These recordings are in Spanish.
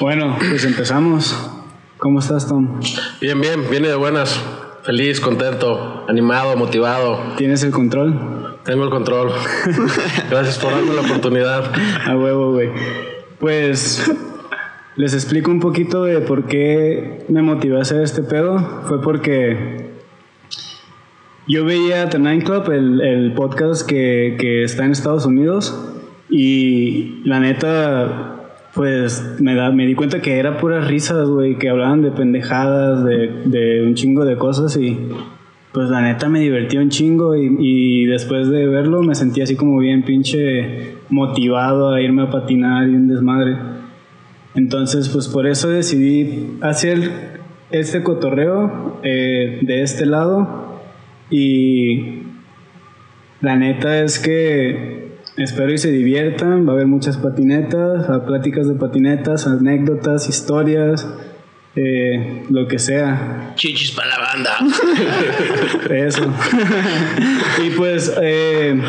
Bueno, pues empezamos. ¿Cómo estás, Tom? Bien, bien, viene de buenas. Feliz, contento, animado, motivado. ¿Tienes el control? Tengo el control. Gracias por darme la oportunidad. A huevo, güey. Pues les explico un poquito de por qué me motivé a hacer este pedo. Fue porque yo veía The Nine Club, el, el podcast que, que está en Estados Unidos, y la neta pues me, da, me di cuenta que era puras risas, güey, que hablaban de pendejadas, de, de, un chingo de cosas y pues la neta me divertí un chingo y, y, después de verlo me sentí así como bien pinche motivado a irme a patinar y un desmadre. Entonces pues por eso decidí hacer este cotorreo eh, de este lado y la neta es que Espero y se diviertan, va a haber muchas patinetas, pláticas de patinetas, anécdotas, historias, eh, lo que sea. Chichis para la banda. Eso. y pues, eh,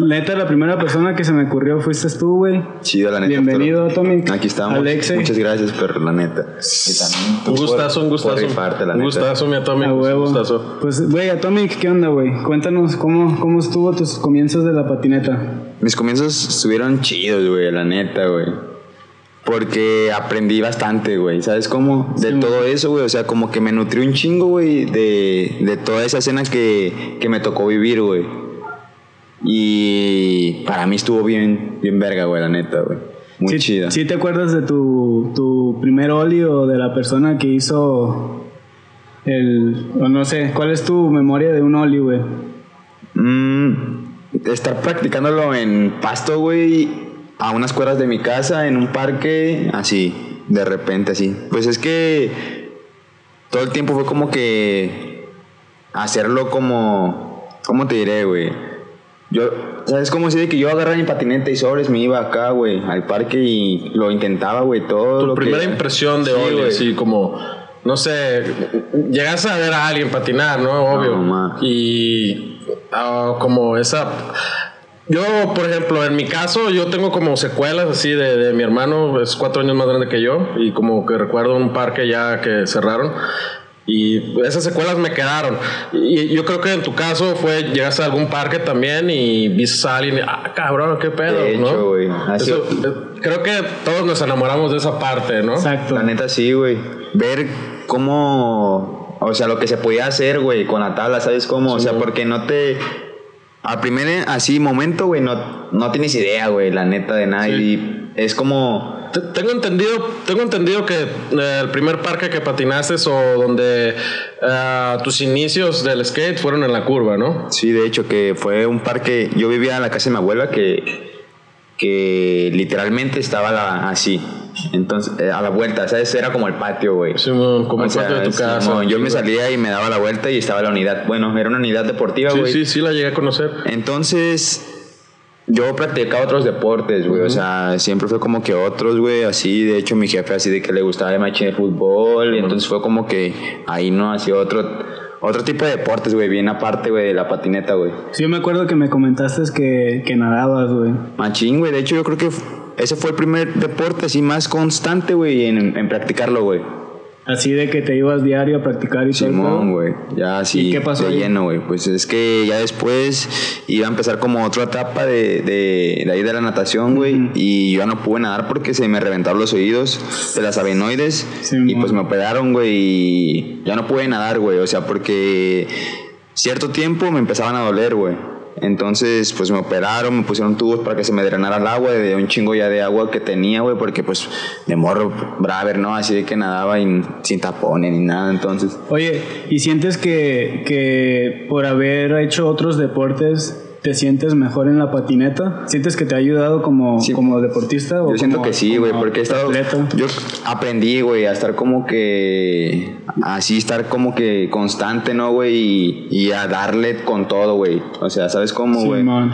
neta, la primera persona que se me ocurrió fuiste tú, güey. Chido, la neta. Bienvenido, Tommy. Aquí estamos. Alexe. Muchas gracias, pero la neta. un gustazo, un gustazo. Rifarte, la un gustazo, mi Atomic. A huevo. Un gustazo. Pues, güey, Atomic, ¿qué onda, güey? Cuéntanos cómo, cómo estuvo tus comienzos de la patineta. Mis comienzos estuvieron chidos, güey, la neta, güey. Porque aprendí bastante, güey. ¿Sabes cómo? De Sí, todo eso, güey. O sea, como que me nutrió un chingo, güey, de, de toda esa escena que, que me tocó vivir, güey. Y para mí estuvo bien, bien verga, güey, la neta, güey. Muy ¿Sí, chida. ¿Sí te acuerdas de tu, tu primer oli o de la persona que hizo el... o no sé, ¿cuál es tu memoria de un oli, güey? Mm, estar practicándolo en pasto, güey, a unas cuadras de mi casa, en un parque, así, de repente, así. Pues es que todo el tiempo fue como que hacerlo como, ¿cómo te diré, güey? Yo, ¿sabes cómo si de que yo agarraba mi patineta y sobres me iba acá, güey, al parque y lo intentaba, güey, todo Tu lo primera que... impresión de Sí, Oli, güey. así como, no sé, llegas a ver a alguien patinar, ¿no? Obvio. No, y ah, como esa... Yo, por ejemplo, en mi caso, yo tengo como secuelas así de, de mi hermano, es cuatro años más grande que yo, y como que recuerdo un parque ya que cerraron. Y esas secuelas me quedaron. Y yo creo que en tu caso fue, llegaste a algún parque también y viste a alguien, y, ah, cabrón, qué pedo, De hecho, ¿no? güey, así- Eso, eh, creo que todos nos enamoramos de esa parte, ¿no? Exacto. La neta sí, güey. Ver cómo, o sea, lo que se podía hacer, güey, con la tabla, ¿sabes cómo? o sea, porque no te... Al primer así momento, güey, no, no tienes idea, güey, la neta de nada. Sí. Y es como... Te- Tengo entendido, tengo entendido que eh, el primer parque que patinaste o donde eh, tus inicios del skate fueron en la curva, ¿no? Sí, de hecho, que fue un parque... Yo vivía en la casa de mi abuela que... Que literalmente estaba la- así. Entonces, eh, a la vuelta, ¿sabes? Era como el patio, güey. Simón, como O el sea, patio de tu casa. Yo Sí, me salía y me daba la vuelta y estaba la unidad. Bueno, era una unidad deportiva, Sí, güey. sí, sí, la llegué a conocer. Entonces, yo practicaba otros deportes, güey. O sea, siempre fue como que otros, güey. Así, de hecho, mi jefe así de que le gustaba de machín el fútbol. Y entonces fue como que ahí no hacía otro, otro tipo de deportes, güey. Bien aparte, güey, de la patineta, güey. Sí, yo me acuerdo que me comentaste que, que nadabas, güey. Machín, güey. De hecho, yo creo que ese fue el primer deporte así más constante, güey, en, en practicarlo, güey. Así de que te ibas diario a practicar y Simón, güey. Ya así ¿Y qué pasó de ahí? lleno, güey. Pues es que ya después iba a empezar como otra etapa de, de, de ahí de la natación, güey. Y yo ya no pude nadar porque se me reventaron los oídos de las avenoides. Simón. y pues me operaron, güey. Y ya no pude nadar, güey. O sea, porque cierto tiempo me empezaban a doler, güey. Entonces, pues me operaron, me pusieron tubos para que se me drenara el agua, de un chingo ya de agua que tenía, güey, porque pues de morro, braver, ¿no? Así de que nadaba y sin tapones ni nada, entonces. Oye, ¿y sientes que, que por haber hecho otros deportes te sientes mejor en la patineta? ¿Sientes que te ha ayudado como, Sí. como deportista? o Yo siento como- que sí, güey, porque he estado. atleta? Yo aprendí, güey, a estar como que. Así, estar como que constante, ¿no, güey? Y, y a darle con todo, güey. O sea, ¿sabes cómo, güey? Simón.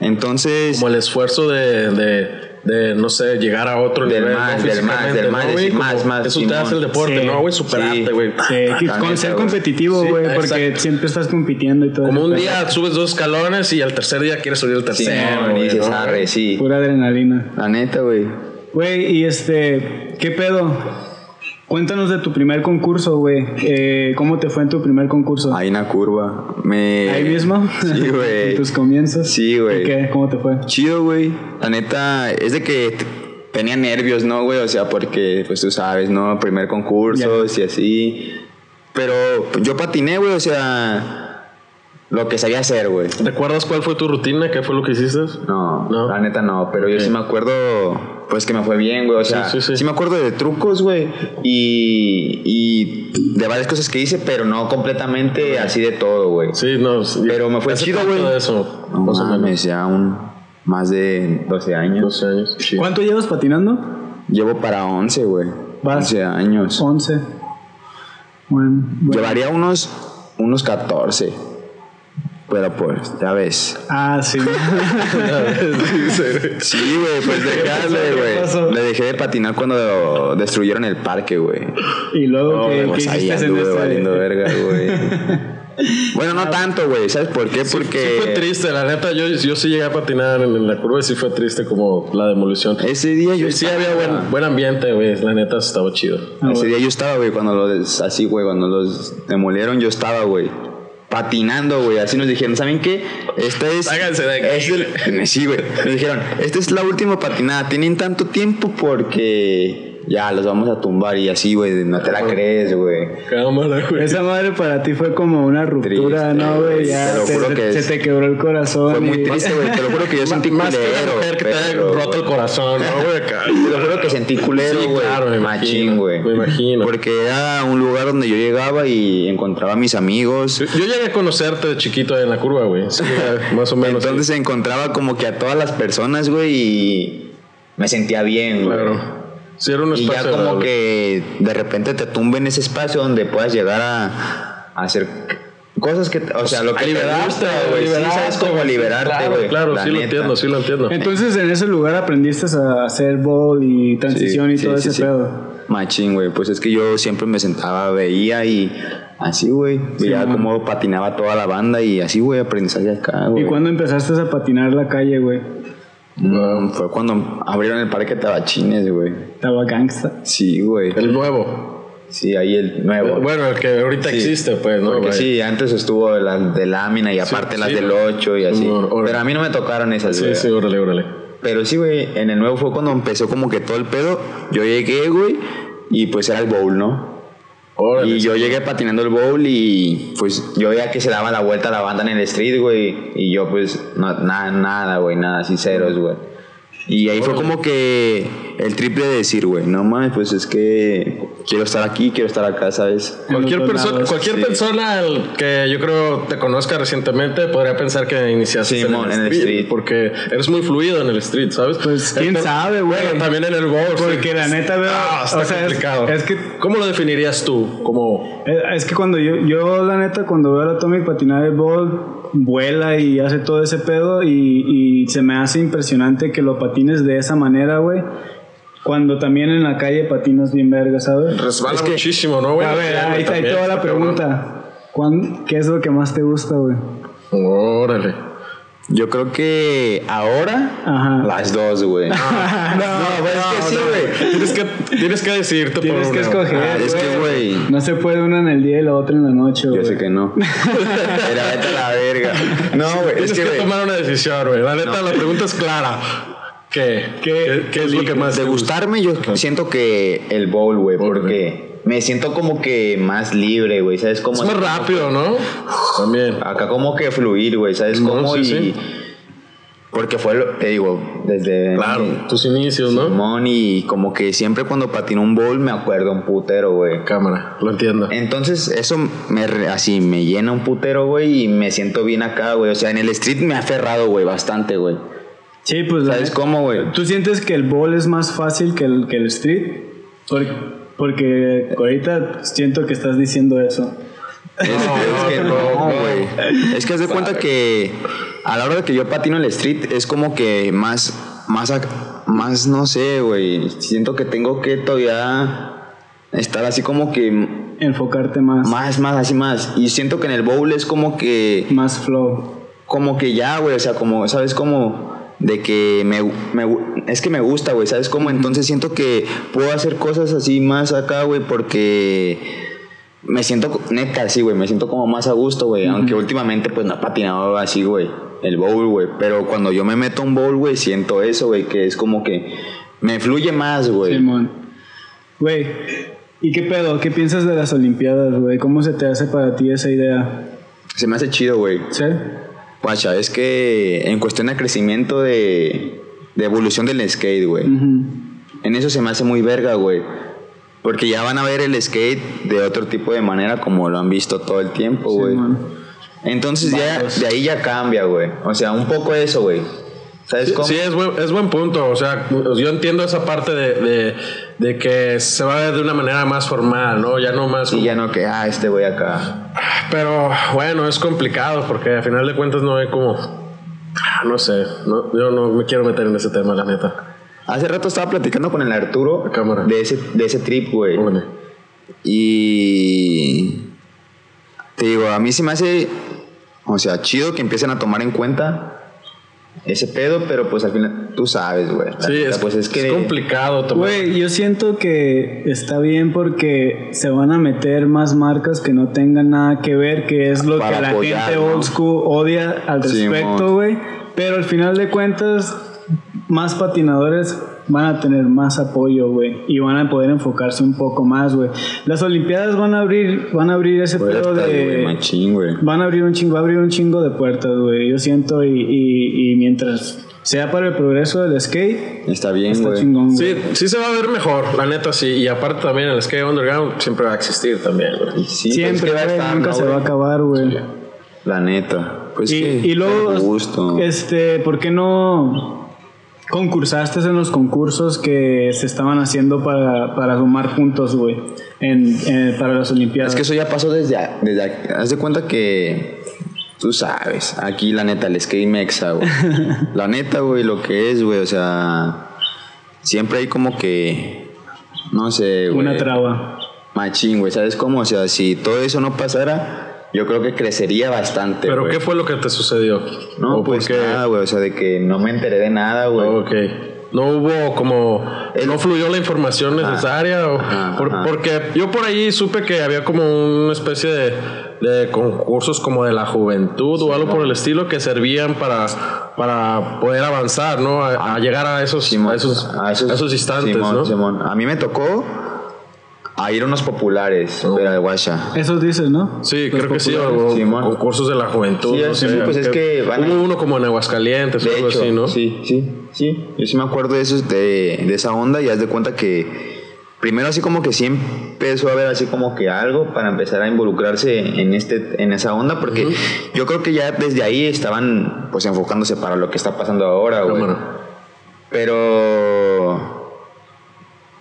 Entonces. Como el esfuerzo de, de, de, no sé, llegar a otro Del nivel. más, ¿no? del más, del más, ¿no, güey? decir más, más, Eso te hace el deporte, Sí, ¿no, güey? Superarte, sí. güey. Sí, que- La con ser güey. competitivo, Sí, güey, porque exacto. siempre estás compitiendo y todo. Como un día subes dos escalones y al tercer día quieres subir el Sí, tercero. y güey, dices, ¿no? arre, sí. Pura adrenalina. La neta, güey. Güey, y este, ¿qué pedo? Cuéntanos de tu primer concurso, güey. Eh, ¿Cómo te fue en tu primer concurso? Ahí en la curva. Me... ¿Ahí mismo? Sí, güey. ¿En tus comienzos? Sí, güey. ¿Y qué? ¿Cómo te fue? Chido, güey. La neta, es de que tenía nervios, ¿no, güey? O sea, porque, pues tú sabes, ¿no? Primer concurso y así. Pero yo patiné, güey, o sea, lo que sabía hacer, güey. ¿Recuerdas cuál fue tu rutina? ¿Qué fue lo que hiciste? No, No. la neta no, pero yo sí me acuerdo, pues que me fue bien, güey. O sea, Sí, sí, sí, sí. me acuerdo de trucos, güey, y, y de varias cosas que hice, pero no completamente así de todo, güey. Sí, no. sí. Pero me fue ¿Hace chido, güey. eso? No más mames, ya un, más de 12 años. 12 años. Sí. ¿Cuánto llevas patinando? Llevo para 11, güey. Vas. 11 años. 11. Bueno, bueno. Llevaría unos, unos 14. Pero pues, ya ves. Ah, sí. Sí, güey, pues dejarle, ¿Qué pasó? güey. Le dejé de patinar cuando destruyeron el parque, güey. y luego, No, ¿qué, qué pues ahí hiciste en anduve este? valiendo verga, güey. Bueno, no tanto, güey. ¿Sabes por qué? Sí, Porque sí fue triste, la neta. Yo, yo sí llegué a patinar en, en la curva y sí fue triste como la demolición. ese día yo Sí, estaba- había buen, buen ambiente, güey. La neta estaba chido. Ese día yo estaba, güey, cuando los así, güey, cuando los demolieron, yo estaba, güey. Patinando, güey. Así nos dijeron, ¿saben qué? Esta es. Háganse de aquí, es el- sí, güey. Nos dijeron, esta es la última patinada. Tienen tanto tiempo porque ya los vamos a tumbar y así, güey. No te la crees, güey. Cámara, güey. Esa madre para ti fue como una ruptura, Triste, ¿no, güey? Ya Te lo juro se, que se te quebró el corazón. Fue muy y- triste, güey. Te lo juro que yo sentí Más que culero. una mujer que te haya roto el corazón, ¿no, güey? Te lo juro que sentí culero, Sí, güey. claro, me Machín, imagino, güey. me imagino. Porque era un lugar donde yo llegaba y encontraba a mis amigos. Yo yo llegué a conocerte de chiquito en la curva, güey. Sí, más o menos. Entonces sí. encontraba como que a todas las personas, güey, y me sentía bien, güey. Claro. Sí, era un Y ya espacio. como agradable. que de repente te tumbe en ese espacio donde puedas llegar a, a hacer cosas que, o sea, lo que A te liberarte, gusta, güey. Sí, sabes cómo liberarte, Claro, güey. Claro, la sí lo neta. entiendo, sí lo entiendo. Entonces en ese lugar aprendiste a hacer ball y transición Sí, y sí, todo sí, ese sí. pedo. Machín, güey. Pues es que yo siempre me sentaba, veía y así, güey. Veía cómo patinaba toda la banda y así, güey, aprendizaje acá, güey. ¿Y cuándo empezaste a patinar la calle, güey? Fue cuando abrieron el parque Tabachines, güey. Estaba gangsta. Sí, güey. El nuevo. Sí, ahí el nuevo. Bueno, el que ahorita Sí. existe, pues, ¿no? Porque sí, antes estuvo las de lámina y aparte las sí. del 8 y así. Pero a mí no me tocaron esas, Sí, güey. sí, órale, órale. Pero sí, güey, en el nuevo fue cuando empezó como que todo el pedo. Yo llegué, güey, y pues era el bowl, ¿no? Órale. Y yo llegué patinando el bowl y pues yo veía que se daba la vuelta a la banda en el street, güey. Y yo pues no, nada, nada, güey, nada, así ceros, güey. Y ahí fue como que el triple de decir, güey, no mames, pues es que quiero estar aquí, quiero estar acá, ¿sabes? En Cualquier, persona, lados, cualquier sí. persona que yo creo te conozca recientemente podría pensar que iniciaste Sí, en, mon, el, en el street, street. porque eres muy fluido en el street, ¿sabes? Pues, quién Pero- sabe, güey. Bueno, también en el bowl. Porque sí. la neta veo. Ah, está o sea, es- complicado. es que ¿Cómo lo definirías tú? Como Es es que cuando yo, yo la neta, cuando veo a la Atomic patinar el ball, vuela y hace todo ese pedo y, y se me hace impresionante que lo patines de esa manera, güey. Cuando también en la calle patinas bien verga, ¿sabes? resbala Es que- muchísimo, ¿no, güey? a ver, ahí, ahí También, te va la pregunta. ¿Cuán- ¿Qué es lo que más te gusta, güey? Órale. Yo creo que ahora Ajá. las dos, güey. no, pues es que sí, güey. Tienes que, tienes que decirte por Tienes que una. escoger. Ah, es que, güey. No se puede uno en el día y la otra en la noche, güey. Yo sé que no. Pero vete a la verga. No, güey. Tienes Es que, que, tomar una decisión, güey. La neta, la pregunta es clara. ¿Qué? ¿Qué, qué es lo que más de gustarme, yo siento que el bowl, güey, porque me siento como que más libre, güey. ¿Sabes cómo? Es más rápido, ¿no? También. Acá como que fluir, güey. ¿Sabes No, cómo? sí, y. sí. Porque fue, lo, te digo, desde. Claro, tus inicios, ¿no? Simón y como que siempre cuando patino un bowl me acuerdo un putero, güey. Cámara, lo entiendo. Entonces, eso me, así me llena un putero, güey, y me siento bien acá, güey. O sea, en el street me ha aferrado, güey, bastante, güey. Sí, pues la ¿Sabes neta- cómo, güey? ¿Tú sientes que el bowl es más fácil que el, que el street? Por- porque ahorita siento que estás diciendo eso. Es, es que no, güey. Es que haz de cuenta que a la hora de que yo patino el street es como que más, más, más, no sé, güey. Siento que tengo que todavía estar así como que Enfocarte más. más, más, así más. Y siento que en el bowl es como que, Más flow. como que ya, güey. O sea, como, ¿sabes? Como de que me, me- es que me gusta, güey, ¿sabes cómo? Entonces siento que puedo hacer cosas así más acá, güey, porque me siento, neta, sí, güey, me siento como más a gusto, güey, aunque últimamente pues no he patinado así, güey, el bowl, güey, pero cuando yo me meto un bowl, güey, siento eso, güey, que es como que me fluye más, güey. Simón. Güey, ¿y qué pedo? ¿Qué piensas de las Olimpiadas, güey? ¿Cómo se te hace para ti esa idea? Se me hace chido, güey. ¿Sí? Guacha, es que en cuestión de crecimiento de, de evolución del skate, güey. En eso se me hace muy verga, güey. Porque ya van a ver el skate de otro tipo de manera como lo han visto todo el tiempo, güey. Entonces ya de ahí ya cambia, güey. O sea, un poco eso, güey. ¿Sabes Sí, cómo? sí, es buen, es buen punto. O sea, yo entiendo esa parte de, de, de que se va a ver de una manera más formal, ¿no? Ya no más. Y ya no que, ah, este güey acá. Pero bueno, es complicado porque al final de cuentas no hay como. ah, No sé, no, yo no me quiero meter en ese tema, la neta. Hace rato estaba platicando con el Arturo cámara. de ese, de ese trip, güey. Y te digo, a mí se me hace, o sea, chido que empiecen a tomar en cuenta ese pedo, pero pues al final tú sabes, güey. La Sí, es, pues es que es complicado tomar. Güey, yo siento que está bien porque se van a meter más marcas que no tengan nada que ver, que es lo Para que la apoyar, gente ¿no? old school odia al respecto, güey. Pero al final de cuentas, más patinadores van a tener más apoyo, güey, y van a poder enfocarse un poco más, güey. Las Olimpiadas van a abrir, van a abrir ese pedo Puertas, güey, de machín. Van a abrir un chingo, va a abrir un chingo de puertas, güey. Yo siento y, y, y mientras sea para el progreso del skate, Está bien, está güey. chingón, güey. Sí, sí se va a ver mejor, la neta sí. Y aparte también el skate underground siempre va a existir también, güey. Sí, pues, Siempre, que va a güey, estar, nunca ¿no, se va a acabar, güey. La neta. Pues y, que, y luego, gusto. este, ¿por qué no concursaste en los concursos que se estaban haciendo para, para sumar puntos, güey, en, en- para las Olimpiadas? Es que eso ya pasó desde, a- desde a- haz de cuenta que tú sabes, aquí la neta el skate mexa, güey. la neta, güey, lo que es, güey, o sea, siempre hay como que no sé, güey. Una traba. Machín, güey, ¿sabes cómo? O sea, si todo eso no pasara, yo creo que crecería bastante, Pero güey. ¿qué fue lo que te sucedió? No, ¿O pues qué? nada, güey, o sea, de que no me enteré de nada, güey. Ok. No hubo como. El- no fluyó la información necesaria. o- Ajá, por- ajá. Porque yo por ahí supe que había como una especie de, de concursos como de la juventud o algo por el estilo que servían para, para poder avanzar, ¿no? A, a llegar a esos, Simón, a esos, a esos, instantes, Simón, ¿no? Simón. A mí me tocó a ir a unos populares, Oh. pero de Guasha. Eso dices, ¿no? Sí, Los creo que sí, o Simón. concursos de la juventud. Sí, no sí, sé, pues es que van a- Hubo uno como en Aguascalientes o De algo hecho, así, ¿no? sí, sí, sí. Yo sí me acuerdo de, esos, de, de esa onda y haz de cuenta que primero así como que sí empezó a haber así como que algo para empezar a involucrarse en, este, en esa onda porque yo creo que ya desde ahí estaban pues enfocándose para lo que está pasando ahora, güey. Pero...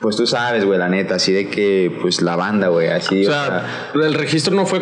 Pues tú sabes, güey, la neta, así de que, pues la banda, güey, así. O o sea, sea, el registro no fue.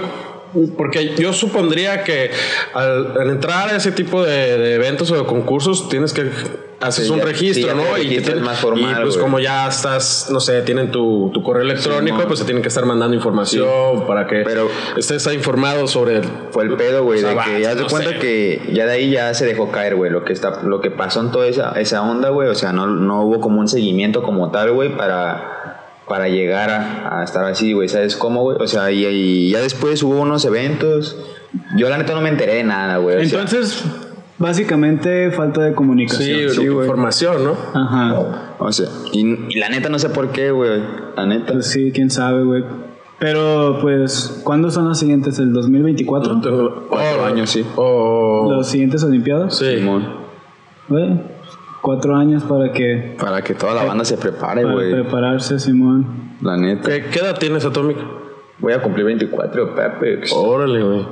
Porque yo supondría que al, al entrar a ese tipo de, de eventos o de concursos tienes que haces Sí, un ya- registro, sí, ¿no? te y, te registras tienen- más formal, y pues como ya estás, no sé, tienen tu, tu correo electrónico, pues se tienen que estar mandando información para que Pero- estés informado sobre fue el pedo, güey, o sea, de que ya te no cuenta sé. que ya de ahí ya se dejó caer, güey, lo que está, lo que pasó en toda esa, esa onda, güey, o sea, no, no hubo como un seguimiento como tal, güey, para, para llegar a, a estar así, güey, ¿sabes cómo, güey? O sea, y, y ya después hubo unos eventos, yo la neta no me enteré de nada, güey. sea, Entonces, básicamente falta de sí, comunicación. sí, güey. información, ¿no? Ajá. o sea, y, y la neta no sé por qué, güey, la neta. Pues sí, quién sabe, güey. Pero, pues, ¿cuándo son las siguientes? ¿El 2024? Tengo- Cuatro oh, años, sí. O ¿Los siguientes Olimpiadas? sí. Simón, Güey, cuatro años para que... para que toda la banda se prepare, Para güey, prepararse, Simón. la neta. ¿Qué, qué edad tienes, Atomic? Voy a cumplir 24, Pepe. Órale, güey.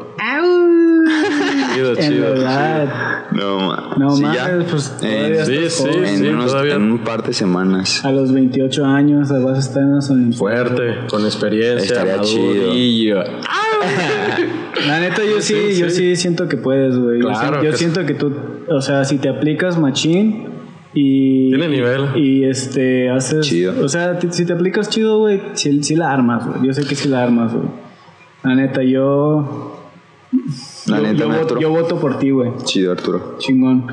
Chido, En chido. verdad. No. No Sí, mames, ya. pues En- todavía sí, sí, en, sí, unos- todavía. en un par de semanas. A los 28 años vas a estar en Olimpiadas. Fuerte, con experiencia, Estaría madurillo. La neta, yo sí, Sí, yo sí. siento que puedes, güey. Yo Claro sí- yo, que siento que tú, o sea, si te aplicas machín y... Tiene nivel. Y este, haces... Chido. O sea, si te aplicas chido, güey, sí, sí la armas, güey. Yo sé que sí la armas, güey. La neta, yo... La yo, neta, yo me voto, Arturo. yo voto por ti, güey. Chido, Arturo. Chingón.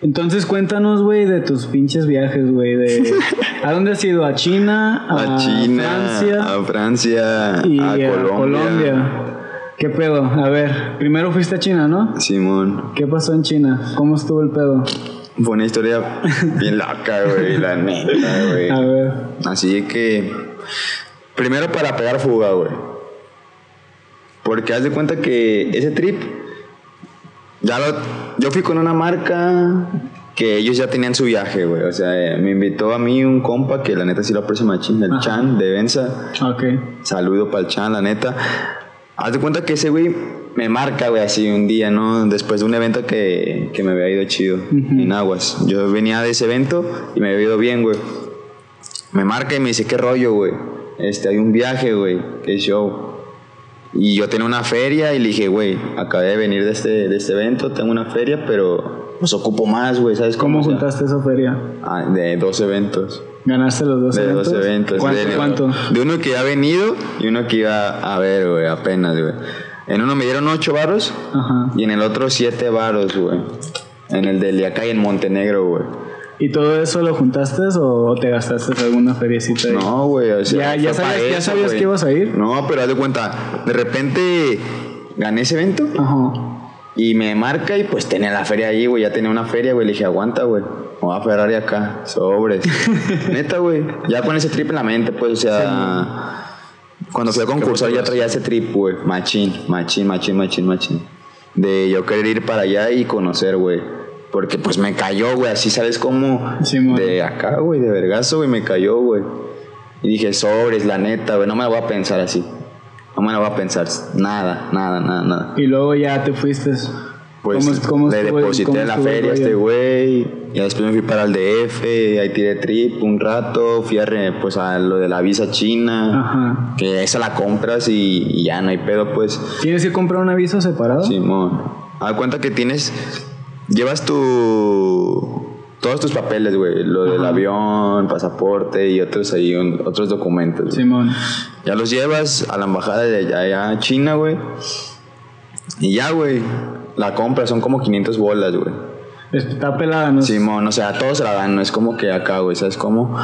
Entonces cuéntanos, güey, de tus pinches viajes, güey. De... ¿A dónde has ido? ¿A China? A, China, Francia? a Francia, y a Colombia. Colombia. ¿Qué pedo? A ver, primero fuiste a China, ¿no? Simón. ¿Qué pasó en China? ¿Cómo estuvo el pedo? Fue una historia bien loca, güey, la neta, güey. A ver. Así que. Primero para pegar fuga, güey. Porque haz de cuenta que ese trip. Ya lo. Yo fui con una marca que ellos ya tenían su viaje, güey. O sea, eh, me invitó a mí un compa que la neta sí lo aprecio machín, el Ajá. Chan de Benza. Ok. Saludo para el Chan, la neta. Haz de cuenta que ese güey me marca, güey, así un día, ¿no? Después de un evento que, que me había ido chido en Aguas. Yo venía de ese evento y me había ido bien, güey. Me marca y me dice, ¿qué rollo, güey? Este, hay un viaje, güey, qué show. Y yo tenía una feria y le dije, güey, acabé de venir de este, de este evento, tengo una feria, pero pues ocupo más, güey, ¿sabes ¿Cómo cómo? Juntaste esa feria? ah, de dos eventos. ¿Ganaste los dos De eventos? dos eventos. ¿Cuánto? de, cuánto? de uno que ya ha venido y uno que iba a ver, güey, apenas, güey. En uno me dieron ocho varos Ajá. y en el otro siete varos, güey. En el de acá y en Montenegro, güey. ¿Y todo eso lo juntaste o te gastaste alguna feriecita ahí? No, güey, o sea, Ya- sabías- ya sabías que ibas a ir. No, pero haz de cuenta, de repente gané ese evento Ajá. y me marca y pues tenía la feria ahí, güey, ya tenía una feria, güey. Le dije, aguanta, güey, voy a Ferrari acá, sobres. Neta, güey, ya con ese trip en la mente, pues, o sea, cuando fui a concursar ya traía ese trip, güey, machín, machín, machín, machín, machín. De yo querer ir para allá y conocer, güey. Porque pues me cayó, güey, así, ¿sabes cómo? Sí, de acá, güey, de vergazo, güey, me cayó, güey. Y dije, sobres, la neta, güey, no me la voy a pensar así. No me la voy a pensar, nada, nada, nada, nada. Y luego ya te fuiste. Pues ¿Cómo- cómo le estuvo deposité cómo en la feria a este güey. Y después me fui para el DF, ahí tiré trip un rato, fui a, re- pues, a lo de la visa china, Ajá. que esa la compras y, y ya no hay pedo, pues. ¿Tienes que comprar un aviso separado? Simón. Haz cuenta que tienes, llevas tu, todos tus papeles, güey, lo del avión, pasaporte y otros ahí, un- otros documentos. güey. Simón. Ya los llevas a la embajada de allá, allá a China, güey. Y ya, güey, la compra son como 500 bolas, güey. Está pelada, ¿no? Simón, o sea, todos se la dan, no es como que acá, güey, ¿sabes cómo?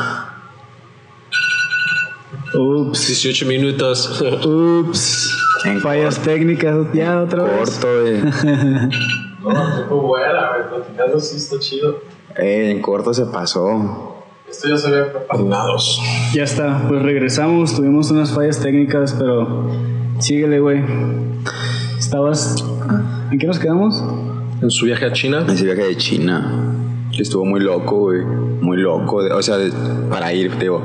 Ups. 18 minutos. Ups. En Fallas técnicas, ya otra vez. corto, güey. No, fue buena, güey. Platicando sí está chido. Eh, en corto se pasó. Esto ya se había preparado. Ya está, pues regresamos, tuvimos unas fallas técnicas, pero síguele, güey. Estabas... ¿En qué nos quedamos? En su viaje a China. Ese viaje de China, estuvo muy loco, güey. Muy loco, o sea, para ir, te digo.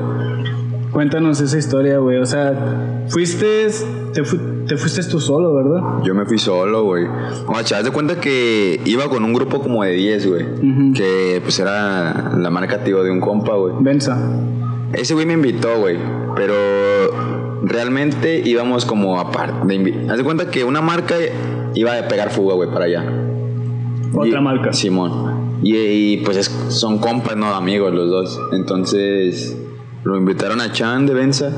Cuéntanos esa historia, güey. O sea, fuiste... Te, fu- te fuiste tú solo, ¿verdad? Yo me fui solo, güey. Guacha, haz de cuenta que iba con un grupo como de 10, güey. Que pues era la marca, tío, de un compa, güey. Benza. Ese güey me invitó, güey. Pero realmente íbamos como aparte. Haz de cuenta que una marca iba a pegar fuga, güey, para allá. Otra Y- marca. Simón. Y, y, pues es- son compas, no amigos los dos. Entonces lo invitaron a Chan de Benza.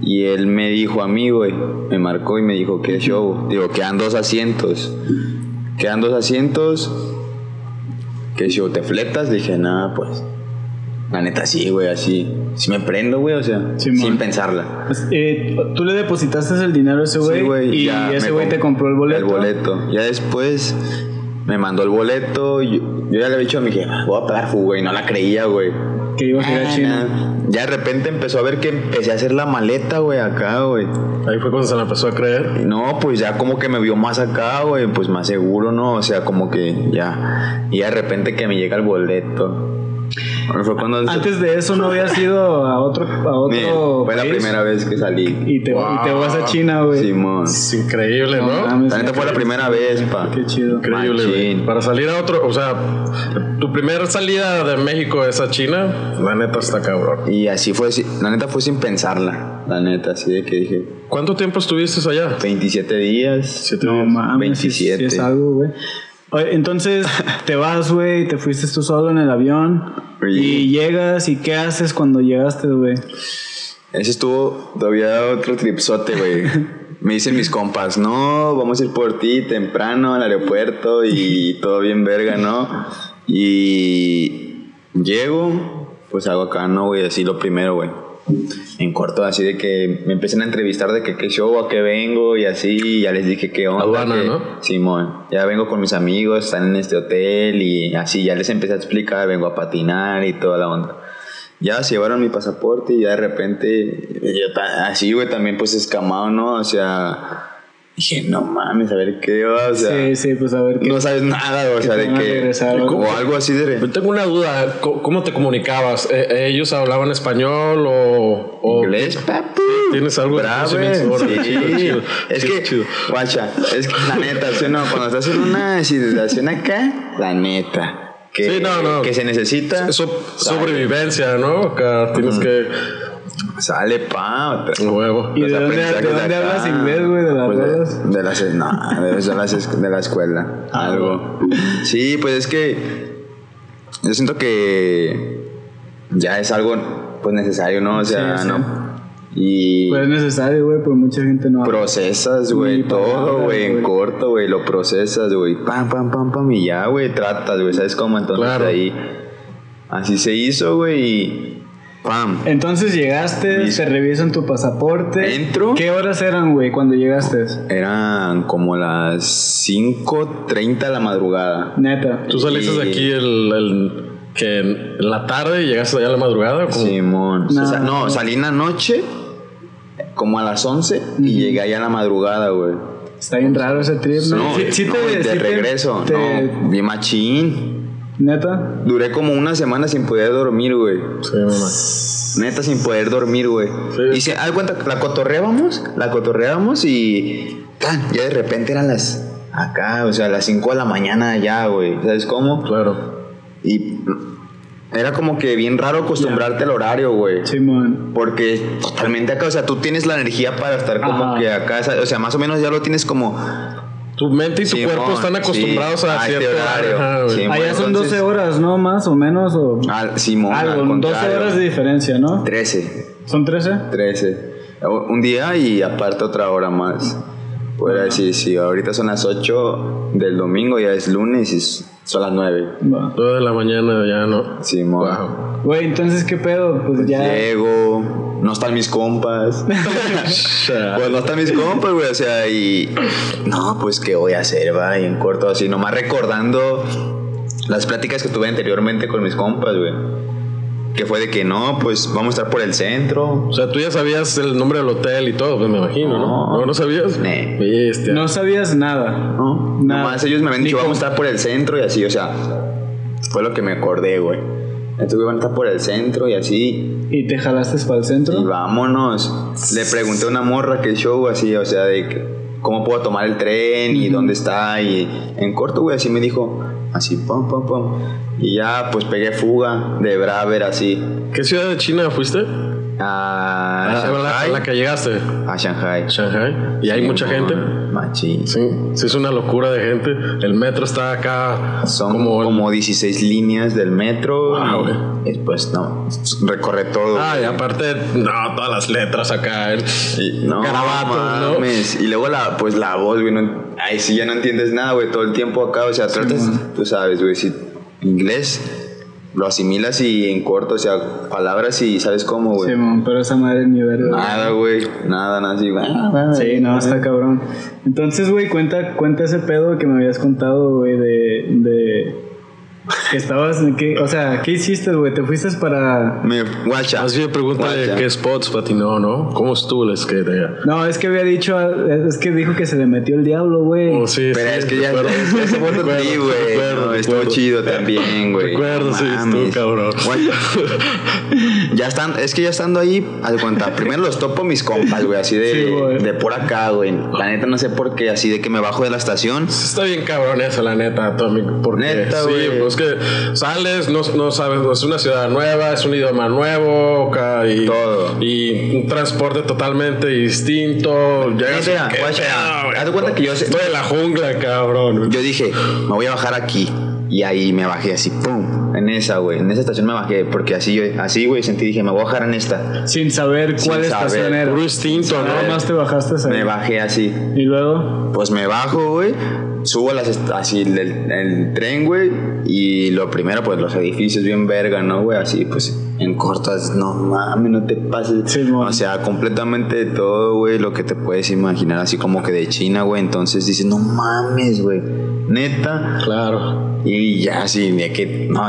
Y él me dijo a mí, güey. Me marcó y me dijo, ¿qué show? Digo, quedan dos asientos. Quedan dos asientos. ¿Qué show? ¿Te fletas? Dije, nada, pues. La neta sí, güey, así. Sí me prendo, güey, o sea, Simón. sin pensarla. Pues, eh, Tú le depositaste el dinero a ese güey Sí, güey, y ese güey comp- te compró el boleto. El boleto. Ya después me mandó el boleto. Yo, yo ya le había dicho a mi jefa, voy a pagar fuga y no la creía, güey. Que ibas a ir a Ah, China. nah. Ya de repente empezó a ver que empecé a hacer la maleta, güey, acá, güey. Ahí fue cuando se la empezó a creer. Y No, pues ya como que me vio más acá, güey, pues más seguro, ¿no? O sea, como que ya. Y de repente que me llega el boleto. Cuando. Antes de eso no habías ido a otro, a otro Bien, fue la país? primera vez que salí. Y te, y te vas a China, güey. Simón. Es increíble, ¿no? La neta fue la primera vez, pa. Qué chido. Increíble, güey. Para salir a otro, o sea, tu primera salida de México es a China, la neta está cabrón. Y así fue, si- la neta fue sin pensarla, la neta, así de que dije, ¿Cuánto tiempo estuviste allá? 27 días. Siete No días. mames, sí- sí 27. es algo, güey. Entonces te vas, güey, te fuiste tú solo en el avión Oye. y llegas y ¿qué haces cuando llegaste, güey? Ese estuvo todavía otro tripsote, güey. Me dicen mis compas, no, vamos a ir por ti temprano al aeropuerto y todo bien verga, ¿no? Y llego, pues hago acá, ¿no, güey? Así lo primero, güey. En corto, así de que me empiezan a entrevistar de que qué show, a qué vengo y así, y ya les dije qué onda. Aduana, que- ¿no? Simón, ya vengo con mis amigos, están en este hotel y así, ya les empecé a explicar, vengo a patinar y toda la onda. Ya se llevaron mi pasaporte y ya de repente, yo así, güey, también pues escamado, ¿no? O sea, dije, no mames, a ver qué va, o sea, sí, sí, pues a ver qué. no sabes nada, o sea, de regresar, o algo así de... Yo tengo una duda, ¿cómo te comunicabas? ¿E- ¿Ellos hablaban español o, o Inglés, papu. ¿Tienes algo de Bravo? Órale, sí. chido, chido, Es chido, que, guacha, es que la neta, ¿sí no? Cuando estás en una situación acá, la neta. Que, Sí, no, no. que se necesita. Eso, sobrevivencia, ¿no? Acá tienes que... Sale pa. otra- Huevo. ¿Y de dónde, de dónde hablas inglés, güey? ¿De las pues de, de las no, de, las es- de la escuela Ah, algo sí pues es que yo siento que ya es algo pues necesario no o sea Sí, sí. no y Pues es necesario, güey, pero mucha gente no. procesas güey todo güey en corto güey lo procesas güey pam pam pam pam y ya güey tratas güey sabes cómo entonces Claro. ahí así se hizo güey y pam Entonces llegaste, Listo. te revisan tu pasaporte. Entro. ¿Qué horas eran, güey, cuando llegaste? eran como las 5.30 de la madrugada Neta. ¿Tú saliste de Y- aquí el, el- que en la tarde y llegaste allá a la madrugada? ¿o? Simón. No. O sea, no, salí en la noche, como a las 11, y llegué allá a la madrugada, güey. Está bien raro ese trip, ¿no? No, Sí- sí no, te- de regreso, te- no, bien machín. Neta. Duré como una semana sin poder dormir, güey. Sí, mamá. Neta, sin poder dormir, güey. Sí. Y se, haz cuenta, la cotorreábamos, la cotorreábamos y tan, ya de repente eran las, acá, o sea, las 5 de la mañana ya, güey. ¿Sabes cómo? Claro. Y era como que bien raro acostumbrarte al horario, güey. Simón. Porque totalmente acá, o sea, tú tienes la energía para estar como Ajá. que acá, o sea, más o menos ya lo tienes como... Tu mente y tu Simón, cuerpo están acostumbrados sí, a, a este cierto horario. Ajá, güey. Sí. Allá bueno, son entonces- 12 horas, ¿no? Más o menos. O Al, Simón, al algo, 12 contrario. horas de diferencia, ¿no? 13, ¿Son 13? 13. Un día y aparte otra hora más. Puedo decir, sí, ahorita son las 8 del domingo, ya es lunes y son las 9. Va. Todo de la mañana ya no. Simón. Wow. Güey, entonces, ¿qué pedo? Pues ya. Llego, no están mis compas. Pues no están mis compas, güey. O sea, y. No, pues, ¿qué voy a hacer, va? Y en corto, así, nomás recordando las pláticas que tuve anteriormente con mis compas, güey. Que fue de que no, pues vamos a estar por el centro. O sea, tú ya sabías el nombre del hotel y todo, pues me imagino, ¿no? No. ¿No, ¿No sabías? Nee. No sabías nada. ¿no? Nada. Nomás ellos me habían dicho, vamos a estar por el centro y así, o sea, fue lo que me acordé, güey. Entonces van a estar por el centro y así, ¿Y te jalaste para el centro? y vámonos. Le pregunté a una morra que show, así, o sea, de que, cómo puedo tomar el tren y dónde está. Y en corto, güey, así me dijo, así, pum, pum, pum. Y ya, pues pegué fuga de Braver, así, ¿Qué ciudad de China fuiste? A Ah, la, Shanghai. la que llegaste. A Shanghai. Shanghai. ¿Y hay mucha gente? Machín. Sí, sí, es una locura de gente. El metro está acá Son como... como, el- 16 líneas del metro. Wow, y después, no, recorre todo. Ah, y aparte, no, todas las letras acá. Y- no, garabatos, ¿no? Y luego la, pues la voz, güey. No, ay, sí, ya no entiendes nada, güey. Todo el tiempo acá, o sea, tratas, tú sabes, güey, si inglés lo asimilas y en corto, o sea, palabras y sabes cómo, güey. Simón, pero esa madre ni verga. Nada, güey. Nada, nada así, güey. Sí, no, está cabrón. Entonces, güey, cuenta, cuenta ese pedo que me habías contado, güey, de, de estabas, que, o sea, ¿qué hiciste, güey? ¿Te fuiste para...? Me, guacha. Más bien pregúntale Guacha. qué spots patinó, ¿no? ¿Cómo estuvo el skate allá? No, es que había dicho, es que dijo que se le metió el diablo, güey. Oh, sí, Pero sí, es que ya, recuerdo. güey. No, Estuvo recuerdo. chido también, güey. Recuerdo, No sí, estuvo cabrón. Guacha. Ya están, es que ya estando ahí, haz de cuenta, primero los topo mis compas, güey, así de, Sí, de por acá, güey. La neta no sé por qué, así de que me bajo de la estación. Está bien cabrón eso, la neta, Tommy. Porque Neta, sí, güey. pues que sales, no, no sabes, es una ciudad nueva, es un idioma nuevo, y, Todo. y un transporte totalmente distinto. Llegas Neta, y, ¿qué guacha, pedo, güey? haz de cuenta que yo Estoy en la jungla, cabrón. Yo dije, me voy a bajar aquí. Y ahí me bajé así, pum, en esa, güey. En esa estación me bajé, porque así, así, güey, sentí, dije, me voy a bajar en esta. Sin saber Sin cuál saber. estación era. Puro instinto, Nada ¿no? más te bajaste ahí. Me bajé así. Y luego, Pues me bajo, güey. Subo las así el, el tren, güey, y lo primero, pues los edificios bien verga, ¿no, güey? Así, pues en cortas, no mames, no te pases. Sí, o sea, completamente de todo, güey, lo que te puedes imaginar, así como que de China, güey. Entonces dices, no mames, güey, neta. Claro. Y ya, así, de que, no,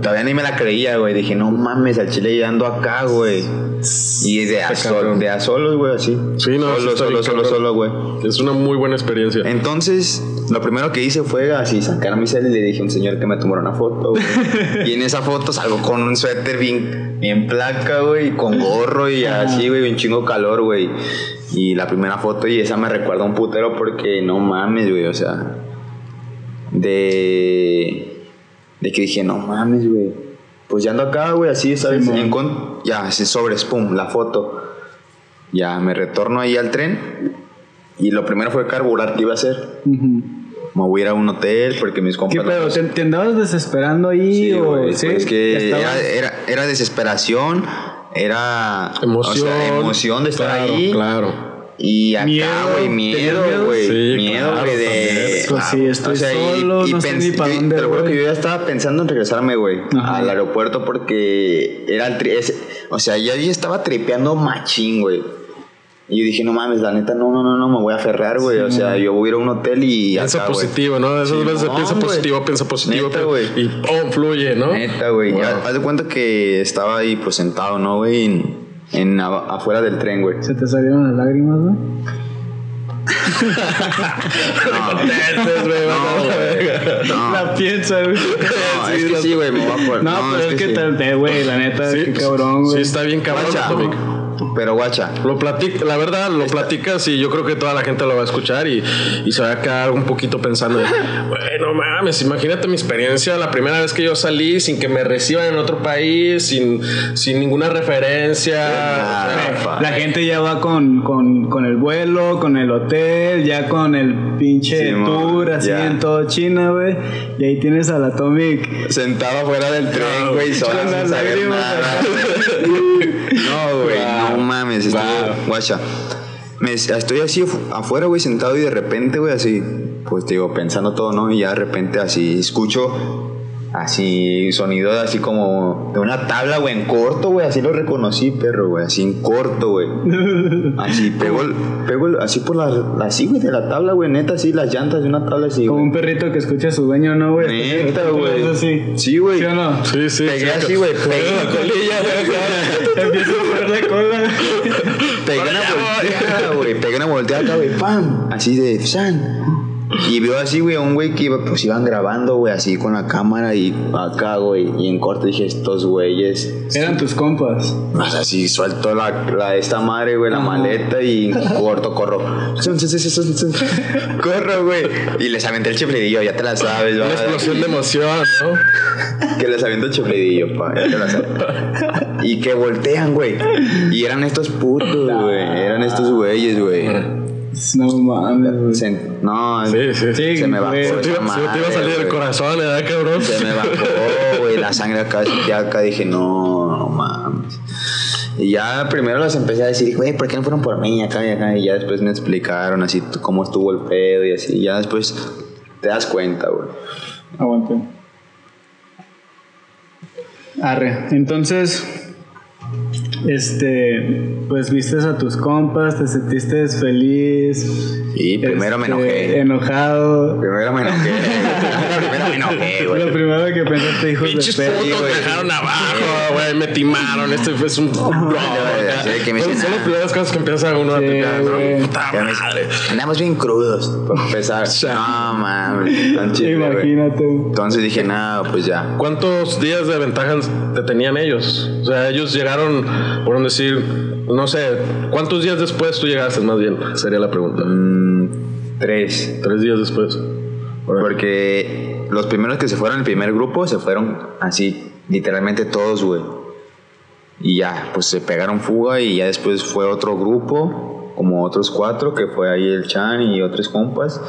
todavía ni me la creía, güey. Dije, no mames, al chile ya ando acá, güey. Y de a, de a solos, güey, así. Sí, no, sí Solo, solo, solo, solo, güey. Es una muy buena experiencia. Entonces, lo primero que hice fue así sacar mi cel y le dije a un señor que me tomara una foto, güey. y en esa foto salgo con un suéter bien, bien placa, güey, con gorro y así, güey, un chingo calor, güey. Y la primera foto, y esa me recuerda un putero porque no mames, güey, o sea, de. de que dije, no mames, güey. Pues ya ando acá, güey, así, ¿sabes? Simón. En con- ya, así sobres, pum, la foto. Ya me retorno ahí al tren. Y lo primero fue carburar, ¿qué iba a hacer? Ujú. Me voy a ir a un hotel porque mis compas... ¿Qué pedo? ¿Te, te andabas desesperando ahí Sí, o güey, sí? pues que ¿Estabas- era, era, era desesperación, era... Emoción. o sea, emoción de estar Claro, ahí. Claro. Y acá, Miedo, güey, ¿tenías miedo, güey. Sí, miedo, claro, güey, también. de. Pues sí, estoy solo, no sé ni pa' yo- dónde Te lo juro que yo ya estaba pensando en regresarme, güey, al aeropuerto porque era el. tri- ese- o sea, ya yo estaba tripeando machín, güey. Y yo dije, no mames, la neta, no, no, no, no, me voy a aferrar, güey. o sea, yo voy a ir a un hotel y. Piensa acá, positivo, ¿no? Esas Sí, veces no, piensa güey. positivo, piensa positivo. Neta, güey. Y oh, fluye, ¿no? Neta, güey. Wow. Ya, haz de cuenta que estaba ahí, pues sentado, ¿no, güey? En, afuera del tren, güey. ¿Se te salieron las lágrimas, güey? contestes, güey, No, la piensa, güey. No, es que sí, güey, me voy a acordar. No, pero es que, sí. tal vez, güey, la neta, Sí, qué cabrón, güey. Sí, está bien cabrón. Pero guacha, Lo platic, la verdad, lo platicas y yo creo que toda la gente lo va a escuchar y, y se va a quedar un poquito pensando, de, "Güey, no mames, imagínate mi experiencia la primera vez que yo salí sin que me reciban en otro país, sin, sin ninguna referencia. Ah, o sea, Rafa. La gente ya va con, con, con el vuelo, con el hotel, ya con el pinche Simón, tour, así ya. en todo China, güey. Y ahí tienes al Atomic. sentado afuera del tren, güey, solo con sin las saber lágrimas nada. No, güey, no mames, estuvo, Wow. guacha. Me, estoy así afu- afuera, güey, sentado y de repente, güey, así, pues te digo, pensando todo, ¿no? Y ya de repente así escucho así sonido de así como de una tabla, güey, en corto, güey, así lo reconocí, perro, güey, así en corto, güey. Así pego, el- pego el- así por la, la- así, güey, de la tabla, güey, neta, así las llantas de una tabla así, Como güey. un perrito que escucha a su dueño, ¿no, güey? Neta, güey. Sí, güey. ¿Sí o no? Sí, sí. Pegué sí, así, güey, pegué. la colilla, güey. Empieza la cola. Pegué una volteada, güey. Pegué una volteada acá, güey. ¡Pam! Así de ¡san! Y vio así, güey, a un güey que iba, pues iban grabando, güey, así con la cámara y acá, güey. Y en corto dije, estos güeyes. Eran tus compas. O sea, así suelto la, la esta madre, güey, la maleta y corto corro. Corro, güey. Y les aventé el chiflidillo, ya te la sabes, Una ¿va? explosión de emoción, ¿no? Que les aviento el chiflidillo, pa, ya te la sabes. Y que voltean, güey. Y eran estos putos, güey. Eran estos güeyes, güey. No mames, no, Sí, sí. Sí, se me bajó. Se te, iba, a salir el corazón, ¿verdad, cabrón? Se me bajó, güey, la sangre acá, sentí acá, dije, no, no mames. Y ya primero les empecé a decir, güey, ¿por qué no fueron por mí acá y acá? Y ya después me explicaron así cómo estuvo el pedo y así. Y ya después te das cuenta, güey. Aguante. Arre. Entonces, este, pues vistes a tus compas, te sentiste feliz. Y primero me este, enojé. Enojado. Primero me enojé. primero me enojé, güey. Lo primero que pensaste, Pinches de perro. putos me dejaron abajo, güey, me timaron, este fue un... No, que me son, las ah. primeras cosas que empieza uno a. ¿no? Puta me- madre. Andamos bien crudos. Para empezar. No mames. tan güey. Imagínate. Entonces dije, nada, pues ya. ¿Cuántos días de ventaja te tenían ellos? O sea, ellos llegaron, por decir, no sé, ¿cuántos días después tú llegaste más bien? Sería la pregunta. Mm, tres. Tres días después. Porque los primeros que se fueron, el primer grupo, se fueron así, literalmente todos, güey. Y ya, pues se pegaron fuga y ya después fue otro grupo, como otros cuatro, que fue ahí el Chan y otros compas.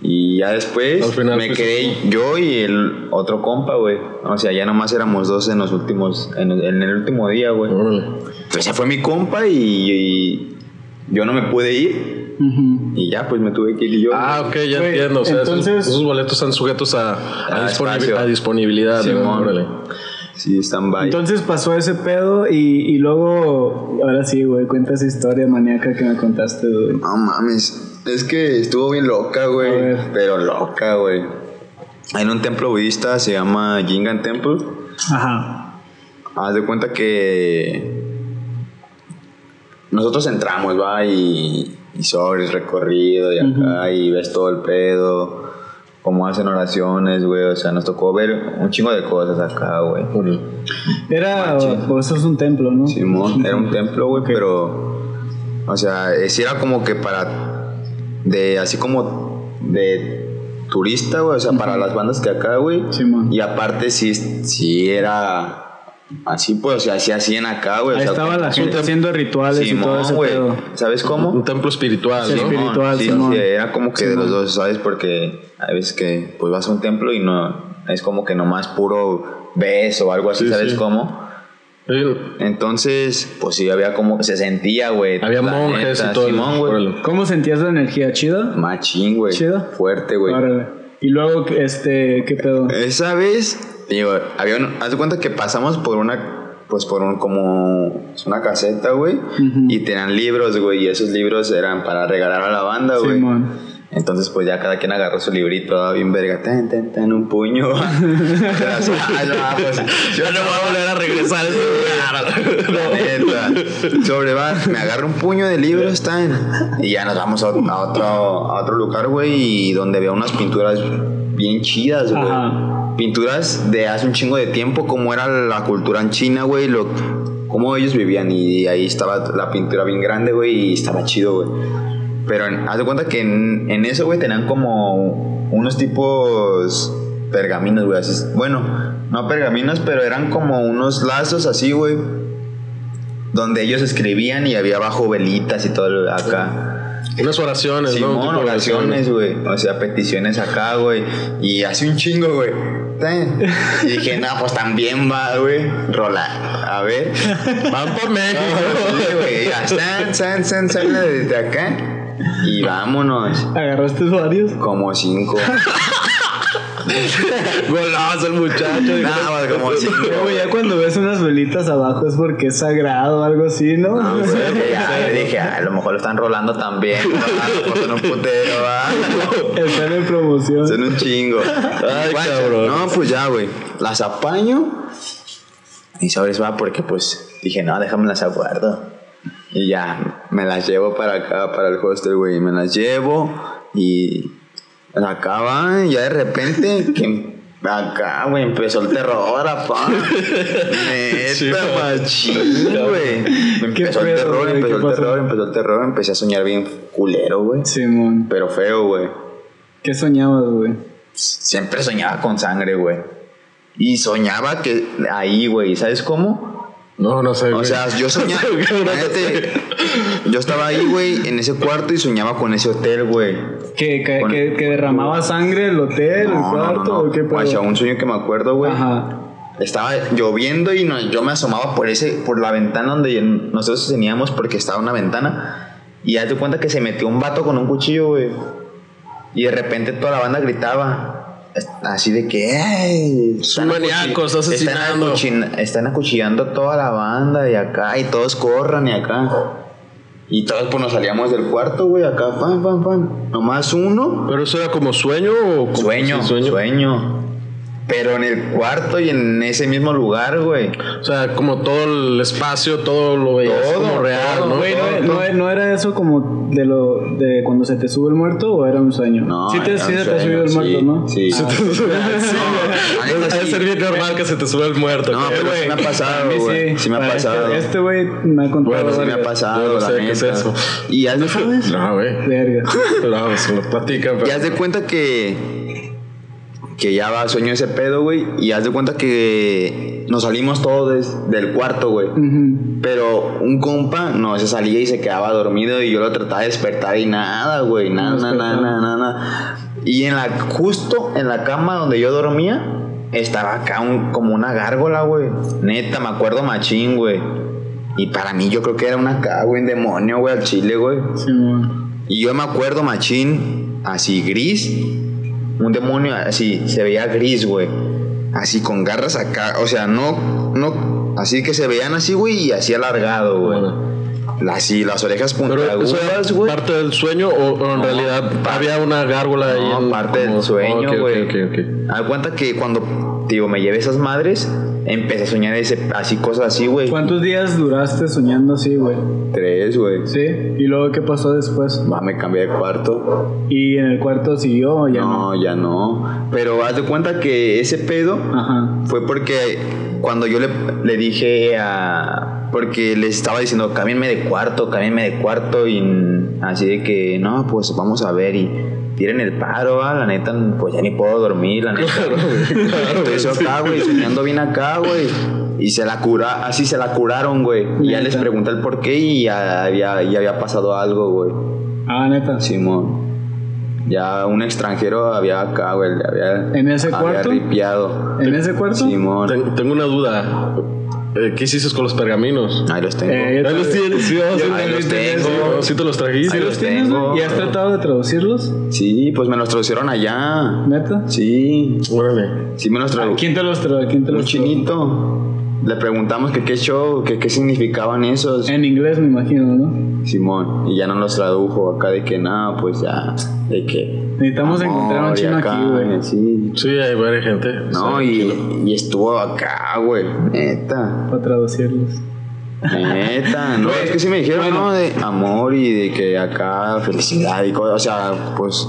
Y ya después Al final me fuiste quedé yo y el otro compa, güey. O sea, ya nomás éramos dos en los últimos, en, el- en el último día, güey. Pues se fue mi compa y, y yo no me pude ir. Ujú. Y ya, pues me tuve que ir yo. Ah, ok, ya Güey, entiendo. O sea, esos- entonces- esos, boletos están sujetos a, a, A disponibil- a disponibilidad. ¿no? Simón. Órale. Sí, stand-by. Entonces pasó ese pedo y, y luego, ahora sí, güey, cuenta esa historia maníaca que me contaste, güey. No mames. Es que estuvo bien loca, güey. Pero loca, güey. En un templo budista se llama Jingan Temple. Ajá. Haz de cuenta que nosotros entramos, va, y, y sobre el recorrido y acá, y ves todo el pedo, cómo hacen oraciones, güey. O sea, nos tocó ver un chingo de cosas acá, güey. Era, o eso es un templo, ¿no? Simón, era un templo, güey, pero. O sea, sí era como que para. De. Así como. De turista, güey, o sea, para las bandas que acá, güey. Simón. Y aparte, sí, sí era. Así, pues, o sea, sí hacían acá, güey. o Ahí sea, estaba la gente haciendo rituales y todo Simón, ese güey. pedo. ¿Sabes cómo? Un templo espiritual, Sí, ¿no? espiritual, sí, sí, era como que de los dos, ¿sabes? Porque hay veces que pues vas a un templo y no es como que nomás puro ves o algo así, Sí, ¿sabes sí. cómo? Sí, Entonces, pues sí, había como, se sentía, güey. Había monjes neta, y todo. el- Simón, güey. ¿Cómo sentías la energía? ¿Chida? Machín, güey. ¿Chido? Fuerte, güey. Y luego, este, ¿qué pedo? Esa vez, digo, había un, haz de cuenta que pasamos por una, pues por un, como, es una caseta, güey. Ujú. Y tenían libros, güey, y esos libros eran para regalar a la banda, güey. Simón. Entonces, pues ya cada quien agarró su librito, ah, bien verga, ten, ten, ten, un puño. Ah, pues, yo no voy a volver a regresar a ese lugar. La neta. Sobre va, me agarro un puño de libros, están. Y ya nos vamos a, a otro, a otro lugar, güey, y donde había unas pinturas bien chidas, güey. Pinturas de hace un chingo de tiempo, como era la cultura en China, güey, lo, cómo ellos vivían. Y ahí estaba la pintura bien grande, güey, y estaba chido, güey. Pero en- haz de cuenta que en, en eso, güey, tenían como unos tipos pergaminos, güey. Así, bueno, no pergaminos, pero eran como unos lazos así, güey. Donde ellos escribían y había abajo velitas y todo acá. Unas oraciones, ¿no? Un Simón, tipo de oraciones, güey. O sea, peticiones acá, güey. Y hace un chingo, güey. Y dije, no, pues también va, güey. Rola. A ver. Van por México. Sí, güey. Ya, San, san, san, san, desde acá. Y vámonos. ¿Agarraste varios? Como cinco. Golazo el muchacho. Nada, más como cinco. Ya cuando ves unas velitas abajo es porque es sagrado o algo así, ¿no? No, güey, ya, le dije, "Ah, a lo mejor lo están rolando también. Pues son un putero, va. Están en promoción. Son un chingo. Ay, Guacha, cabrón. No, pues ya, güey. Las apaño. Y sabes, va, porque pues dije, no, déjame las aguardo. Y ya, me las llevo para acá, para el hostel, güey. Me las llevo y y ya de repente, que acá, güey, empezó el terror, apá. Neta, machín, güey. Empezó el terror, empezó ¿Qué el terror, empezó el terror. Empecé a soñar bien culero, güey. Simón. Pero feo, güey. ¿Qué soñabas, güey? Siempre soñaba con sangre, güey. Y soñaba que ahí, güey, ¿sabes cómo? No, no sé. O güey. sea, yo soñaba. Fíjate, yo estaba ahí, güey, en ese cuarto y soñaba con ese hotel, güey. ¿Que, que, Con- que, que derramaba sangre el hotel, el No, no, cuarto? no, ¿o no. qué pedo? Guacha, un sueño que me acuerdo, güey. Ajá. Estaba lloviendo y no- yo me asomaba por ese, por la ventana donde nosotros teníamos, porque estaba una ventana. Y de cuenta que se metió un vato con un cuchillo, güey. Y de repente toda la banda gritaba. Así de que, ¡ay! Están asesinando. Están, acuchillando toda la banda y acá, y todos corran y acá. Y todos pues nos salíamos del cuarto, güey, acá, pam, pam, pam. Nomás uno. ¿Pero eso era como sueño o como Sueño, sí, sueño. Pero en el cuarto y en ese mismo lugar, güey. O sea, como todo el espacio, todo lo veías Todo, como real, todo, ¿no? Güey, todo, ¿no, todo. no, no era eso como de lo de cuando se te sube el muerto o era un sueño? No, sí te, sí te ha subido el sí, muerto, ¿no? sí. Ah, Se te Sí, No, la neta Debe sí. ser bien normal que se te sube el muerto. No, ¿qué, pero güey? sí me ha pasado, güey. Sí, me ha este- pasado. Este güey me ha contado. Bueno, sí me ha pasado, no la qué es eso. Y haz de, No, güey. Verga. Pero vamos, se lo platican. pero- y haz de cuenta que. Que ya va, sueño ese pedo, güey. Y haz de cuenta que nos salimos todos des- del cuarto, güey. Ujú. Pero un compa no se salía y se quedaba dormido y yo lo trataba de despertar y nada, güey, nada, No nada, nada, nada, nada. Y en la, justo en la cama donde yo dormía, estaba acá un- como una gárgola, güey. Neta, me acuerdo machín, güey. Y para mí yo creo que era una acá, güey, un demonio, güey, al chile, güey. Simón. Y yo me acuerdo, machín, así gris. Un demonio así, se veía gris, güey. Así con garras acá. O sea, no, no, así que se veían así, güey, y así alargado, güey. Así, las orejas puntiagudas, güey. parte del sueño o, o en No, realidad había una gárgola ahí. No, en- parte del sueño, ok, ok, güey. ok, ok. Haz cuenta que cuando, digo, me llevé esas madres, empecé a soñar ese, así, cosas así, güey. ¿Cuántos días duraste soñando así, güey? Tres, güey. ¿Sí? ¿Y luego qué pasó después? Va, me cambié de cuarto. ¿Y en el cuarto siguió o ya no? no, ya no. Pero haz de cuenta que ese pedo Ajá. fue porque cuando yo le, le dije a... Porque les estaba diciendo, cámbienme de cuarto, cámbienme de cuarto. Y así de que, no, pues vamos a ver y tiren el paro, ¿va? la neta, pues ya ni puedo dormir, la neta. Claro, güey, claro, Estoy güey, acá, güey, soñando bien acá, güey. Y se la cura, así se la curaron, güey. Y ya les pregunté el por qué y ya había, ya había pasado algo, güey. Ah, neta. Simón. Ya un extranjero había acá, güey. le Había, ¿En ese había cuarto? ripiado. ¿En ese cuarto? Simón. Ten- Tengo una duda. Eh, ¿Qué hiciste con los pergaminos? Ahí los tengo. Eh, Ahí los tienes, sí, ahí los tengo. ¿Sí te los trajiste? ¿Sí Ahí los tienes, tengo. ¿Y has tratado de traducirlos? Sí, pues me los traducieron allá. ¿Neta? Sí, Órale. sí me los tradujeron. ¿Quién te los trajo? ¿Quién te Un los trajo? chinito. Le preguntamos que qué show, que qué significaban esos. En inglés, me imagino, ¿no? Simón. Y ya no los tradujo acá de que nada, pues ya. De que. Necesitamos encontrar un chino acá, aquí, güey. Sí. Sí, hay varias gente. No, y, y estuvo acá, güey. Neta. Para traducirlos. Neta, no, es que sí me dijeron, ¿no? De amor y de que acá felicidad y cosas, o sea, pues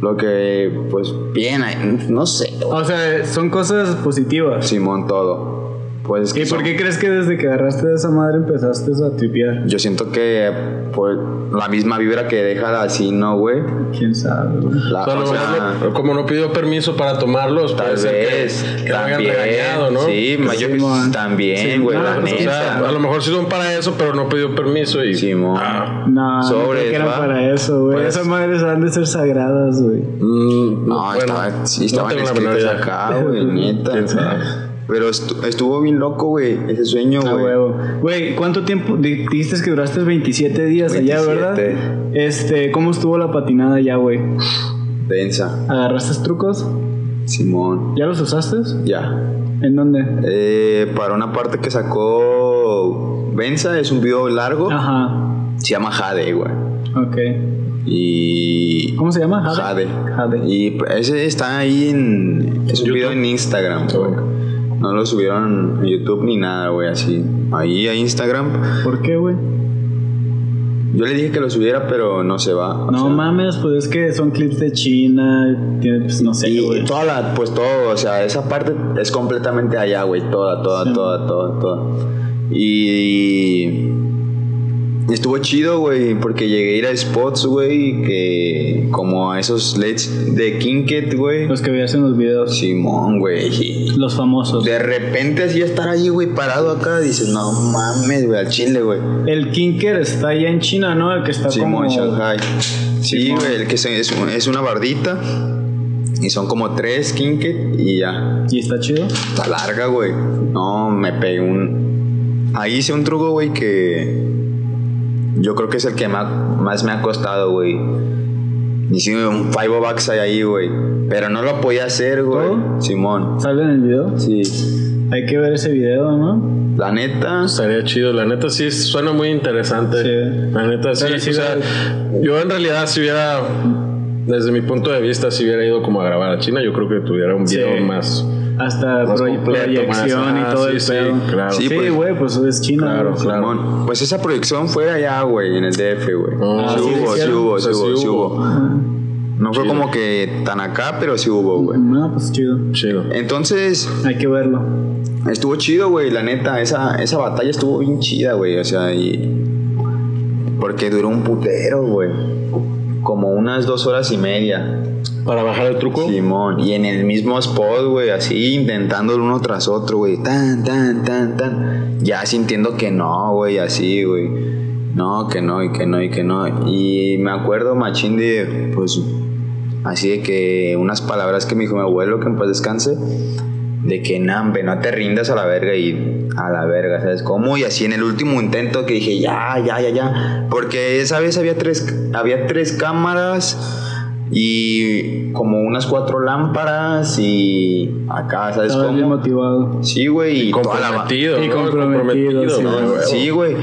lo que, pues bien, no sé, O sea, son cosas positivas. Simón todo. Pues es que ¿Y por son- qué crees que desde que agarraste de esa madre empezaste a tripear? yo siento que pues la misma vibra que deja así, ¿no, güey? ¿Quién sabe? La- O sea, a lo o sea, mejor, como no pidió permiso para tomarlos, tal puede ser que- vez, que, también, regañado, ¿no? sí, ma- yo- Simón. también, Sí, güey, no, la pues, O sea, a lo mejor sí son para eso, pero no pidió permiso y... Simón. Ah, No, no Sobres, creo que eran para eso, güey. Pues- Esas madres han de ser sagradas, güey. mm, No, bueno, estaba, sí, no estaban menor escritas acá, güey, neta. ¿Quién sabe? Pero estu- estuvo bien loco, güey, ese sueño, güey. huevo. Güey, ¿cuánto tiempo? di- Dijiste que duraste 27 días allá, 27. ¿verdad? Este, ¿cómo estuvo la patinada allá, güey? Densa. ¿Agarraste trucos? Simón. ¿Ya los usaste? Ya. ¿En dónde? Eh, para una parte que sacó Benza, es un video largo. Ajá. Se llama Jade, güey. Ok. Y. ¿Cómo se llama? Jade. Jade. Y ese está ahí en. Es un YouTube. video en Instagram, güey. No lo subieron YouTube ni nada, güey, así. Ahí a Instagram. ¿Por qué, güey? Yo le dije que lo subiera, pero no se va. No sea, mames, pues es que son clips de China. Tiene, pues no sé, Y toda la, pues todo, o sea, esa parte es completamente allá, güey, toda, toda, Sí. toda, toda, toda. Y estuvo chido, güey, porque llegué a ir a spots, güey, que como a esos LEDs de Kinket, güey. Los que veías en los videos. Simón, güey. y Los famosos. De repente así estar ahí, güey, parado acá, dices, no mames, güey, al chile, güey. El Kinker está allá en China, ¿no? El que está Simón, como... en Shanghai. Sí, güey, el que es, es una bardita. Y son como tres Kinket y ya. ¿Y está chido? Está larga, güey. No, me pegué un. Ahí hice un truco, güey, que. Yo creo que es el que ma- más me ha costado, güey. Hice un five bucks ahí, güey. Pero no lo podía hacer, güey. Simón. ¿Sale en el video? Sí. Hay que ver ese video, ¿no? La neta. Estaría chido, la neta sí suena muy interesante. Sí. La neta sí, o sea, yo en realidad si hubiera, desde mi punto de vista, si hubiera ido como a grabar a China, yo creo que tuviera un video Sí. más. Hasta proyección más- y ah, todo sí, el sí, pedo. claro. Sí, Sí, pues. güey, pues es China. Claro, claro. Simón. Pues esa proyección fue allá, güey, en el DF, güey. Ah, sí, sí, hubo, sí hubo, sí hubo, sí. No fue como que tan acá, pero sí hubo, güey. No, pues chido. Chido. Entonces, Hay que verlo. Estuvo chido, güey, la neta. Esa, esa batalla estuvo bien chida, güey. O sea, y. Porque duró un putero, güey. Como unas dos horas y media. Para bajar el truco. Simón. Y en el mismo spot, güey, así intentándolo uno tras otro, güey. Tan, tan, tan, tan. Ya sintiendo que no, güey, así, güey. No, que no, y que no, y que no. Y me acuerdo, machín, de, pues, así de que unas palabras que me dijo mi abuelo, que en paz descanse, de que nambe, no te rindas a la verga y a la verga, ¿sabes cómo? Y así en el último intento que dije, ya, ya, ya, ya. Porque esa vez había tres, había tres cámaras y como unas cuatro lámparas y acá, ¿sabes Estaba bien cómo? motivado. Sí, güey. Y toda la- comprometido. Y ¿no? comprometido, sí, ¿no? güey. Huevo. Sí, güey.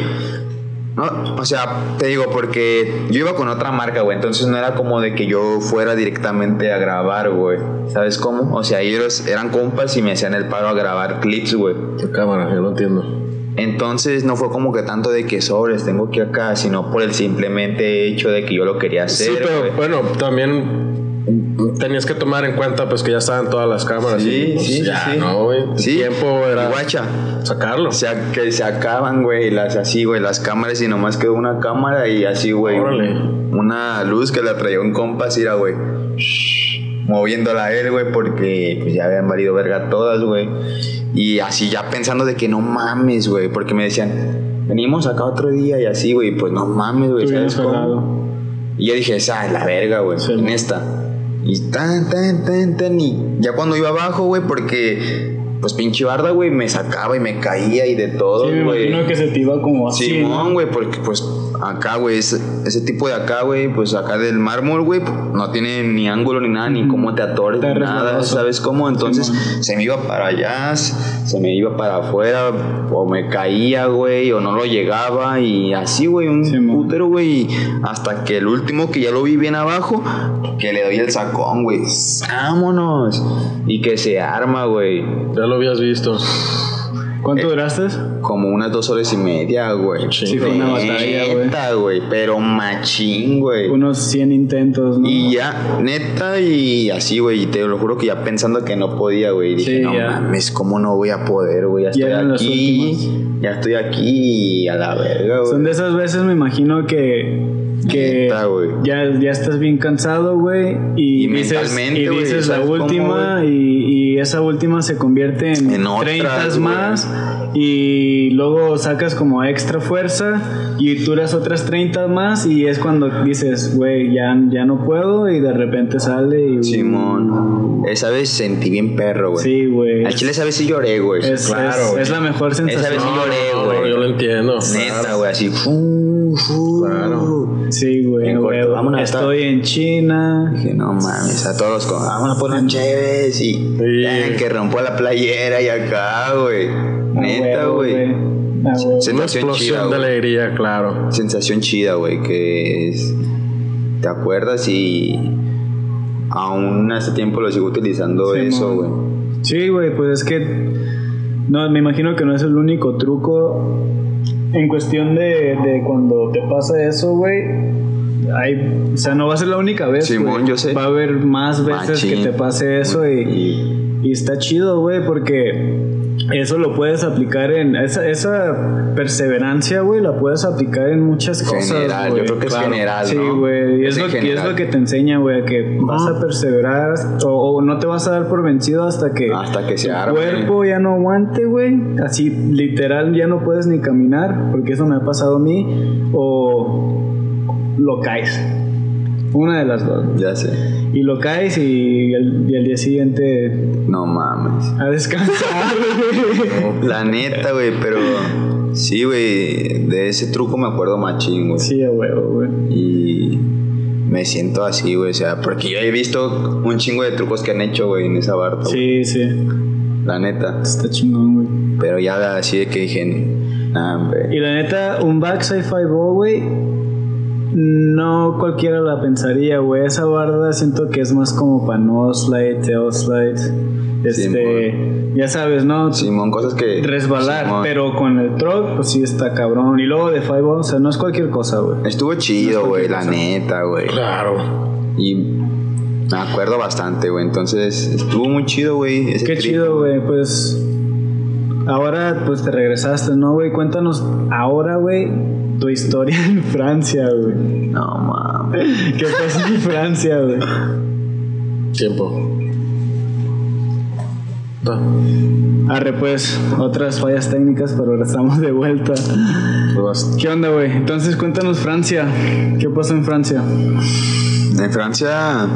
No, o sea, te digo, porque yo iba con otra marca, güey. Entonces no era como de que yo fuera directamente a grabar, güey. ¿Sabes cómo? O sea, ellos eran compas y me hacían el paro a grabar clips, güey. Tu cámara, yo lo entiendo. Entonces no fue como que tanto de que sobres tengo que ir acá, sino por el simplemente hecho de que yo lo quería hacer. Sí, pero bueno, también tenías que tomar en cuenta pues que ya estaban todas las cámaras. Sí, y, pues, sí, ya, sí. no, güey. Sí. tiempo era Y guacha. sacarlo. O sea, que se acaban, güey, las así, güey, las cámaras y nomás quedó una cámara y así, güey. Órale. Una luz que la traía un compa, así era, güey. Moviéndola a él, güey, porque pues, ya habían valido verga todas, güey. Y así ya pensando de que no mames, güey, porque me decían, venimos acá otro día y así, güey, pues no mames, güey. Y yo dije, esa es la verga, güey, Sí, en esta. Y tan, tan, tan, tan. Y ya cuando iba abajo, güey, porque, pues pinche barda, güey, me sacaba y me caía y de todo, Sí, me güey. imagino que se te iba como así. Simón, ¿no? güey, porque pues acá, güey, ese, ese tipo de acá, güey, pues acá del mármol, güey, no tiene ni ángulo ni nada, ni cómo te atores, ni nada. ¿sabes cómo? Entonces se me iba para allá, se me iba para afuera, o me caía, güey, o no lo llegaba, y así, güey, un Simón. putero, güey, hasta que el último que ya lo vi bien abajo, que le doy el sacón, güey, vámonos, y que se arma, güey, Ya lo habías visto. ¿Cuánto Eh, duraste? como unas dos horas y media, güey. Sí, fue una batalla, güey. Neta, güey, pero machín, güey. Unos 100 intentos, ¿no? Y ya, neta, y así, güey, y te lo juro que ya pensando que no podía, güey. Dije, Sí, no ya. mames, ¿cómo no voy a poder, güey? Ya estoy aquí, ya estoy aquí a la verga, Son güey. de esas veces, me imagino que. Que Neta, güey. ya, ya estás bien cansado, güey. Y, Y dices, y güey, dices la ¿sabes cómo, última. Y, y esa última se convierte en, En otras, 30 güey. más. Y luego sacas como extra fuerza. Y duras otras 30 más. Y es cuando dices, güey, ya, ya no puedo. Y de repente sale. Y, Simón. Esa vez sentí bien perro, güey. Sí, güey. Al chile esa vez sí lloré, güey. Es, Claro, es- güey. es la mejor Esa sensación. vez sí lloré, no, no, güey. yo lo entiendo. Neta, güey, así. fu. Claro. Sí, güey. En corto, güey. vámonos a Estoy en China. Dije, no mames, a todos los con- vamos a poner chéves y Sí. Que rompo la playera y acá, güey. Neta, güey. A huevo. Una Sensación explosión chida, de güey. alegría, claro. Sensación chida, güey, que es... Te acuerdas y aún hace tiempo lo sigo utilizando Sí, eso, güey. Sí, güey, pues es que no, me imagino que no es el único truco en cuestión de, de cuando te pasa eso, güey. Hay, o sea, no va a ser la única vez. Simón, güey. yo sé. Va a haber más veces Machín. que te pase eso y, Y y está chido, güey, porque eso lo puedes aplicar en esa, esa perseverancia, güey, la puedes aplicar en muchas cosas. General, yo creo que es general, Sí, ¿no? güey, y Es lo, y es lo que te enseña, güey, a que vas a perseverar o, o no te vas a dar por vencido hasta que Hasta que se tu arme. cuerpo ya no aguante, güey. Así literal ya no puedes ni caminar, porque eso me ha pasado a mí, o lo caes. Una de las dos. ya sé. Y lo caes y el, y el día siguiente No mames. a descansar, güey. La neta, güey, pero... Sí, güey, de ese truco me acuerdo machín, güey. Sí, a huevo, güey. Y me siento así, güey. O sea, porque yo he visto un chingo de trucos que han hecho, güey, en esa güey. Sí, sí. La neta. Está chingón, güey. Pero ya así de que dije, nah. Y la neta, un backside five o güey, no cualquiera la pensaría, güey. Esa barda siento que es más como para no slide, tail slide. Este, ya sabes, ¿no? Simón, cosas que. Resbalar, Simón. pero con el truck, pues sí está cabrón. Y luego de five o sea, no es cualquier cosa, güey. Estuvo chido, güey, la neta, güey. Claro. Y me acuerdo bastante, güey. Entonces, estuvo muy chido, güey. Qué trip. chido, güey. Pues ahora, pues te regresaste, ¿no, güey? Cuéntanos ahora, güey, tu historia en Francia, güey. No, mames. ¿Qué pasó en Francia, güey? Tiempo. Arre, pues, otras fallas técnicas, pero ahora estamos de vuelta. ¿Qué onda, güey? Entonces, cuéntanos Francia. ¿Qué pasó en Francia? En Francia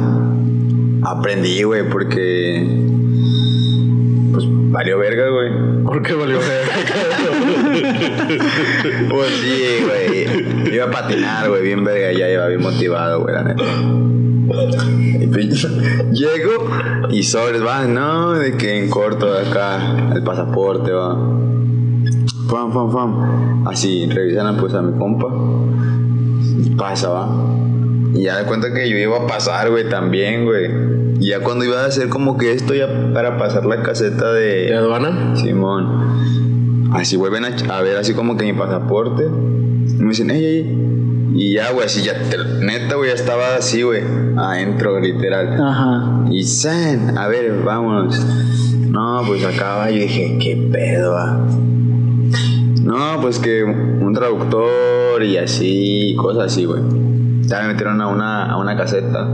aprendí, güey, porque. Pues valió verga, güey. ¿Por qué valió Pues sí, güey. Iba a patinar, güey, bien verga, ya iba bien motivado, güey, la neta. Llego y sobres, va, no, de que en corto de acá, el pasaporte, va. Fam, fam, fam. Así, revisan pues a mi compa. Pasa, va. Y ya de cuenta que yo iba a pasar, güey, también, güey. Y ya cuando iba a hacer como que esto ya para pasar la caseta ¿De de... aduana? Simón. Así vuelven a, a ver así como que mi pasaporte. Y me dicen, ey, ey. Y ya, güey, así ya, te- neta, güey, ya estaba así, güey, adentro, literal. Ajá. Y San, a ver, vámonos. No, pues acaba, yo dije, ¿qué pedo? ah?". No, pues que un traductor y así, cosas así, güey. Ya me metieron a una, a una caseta.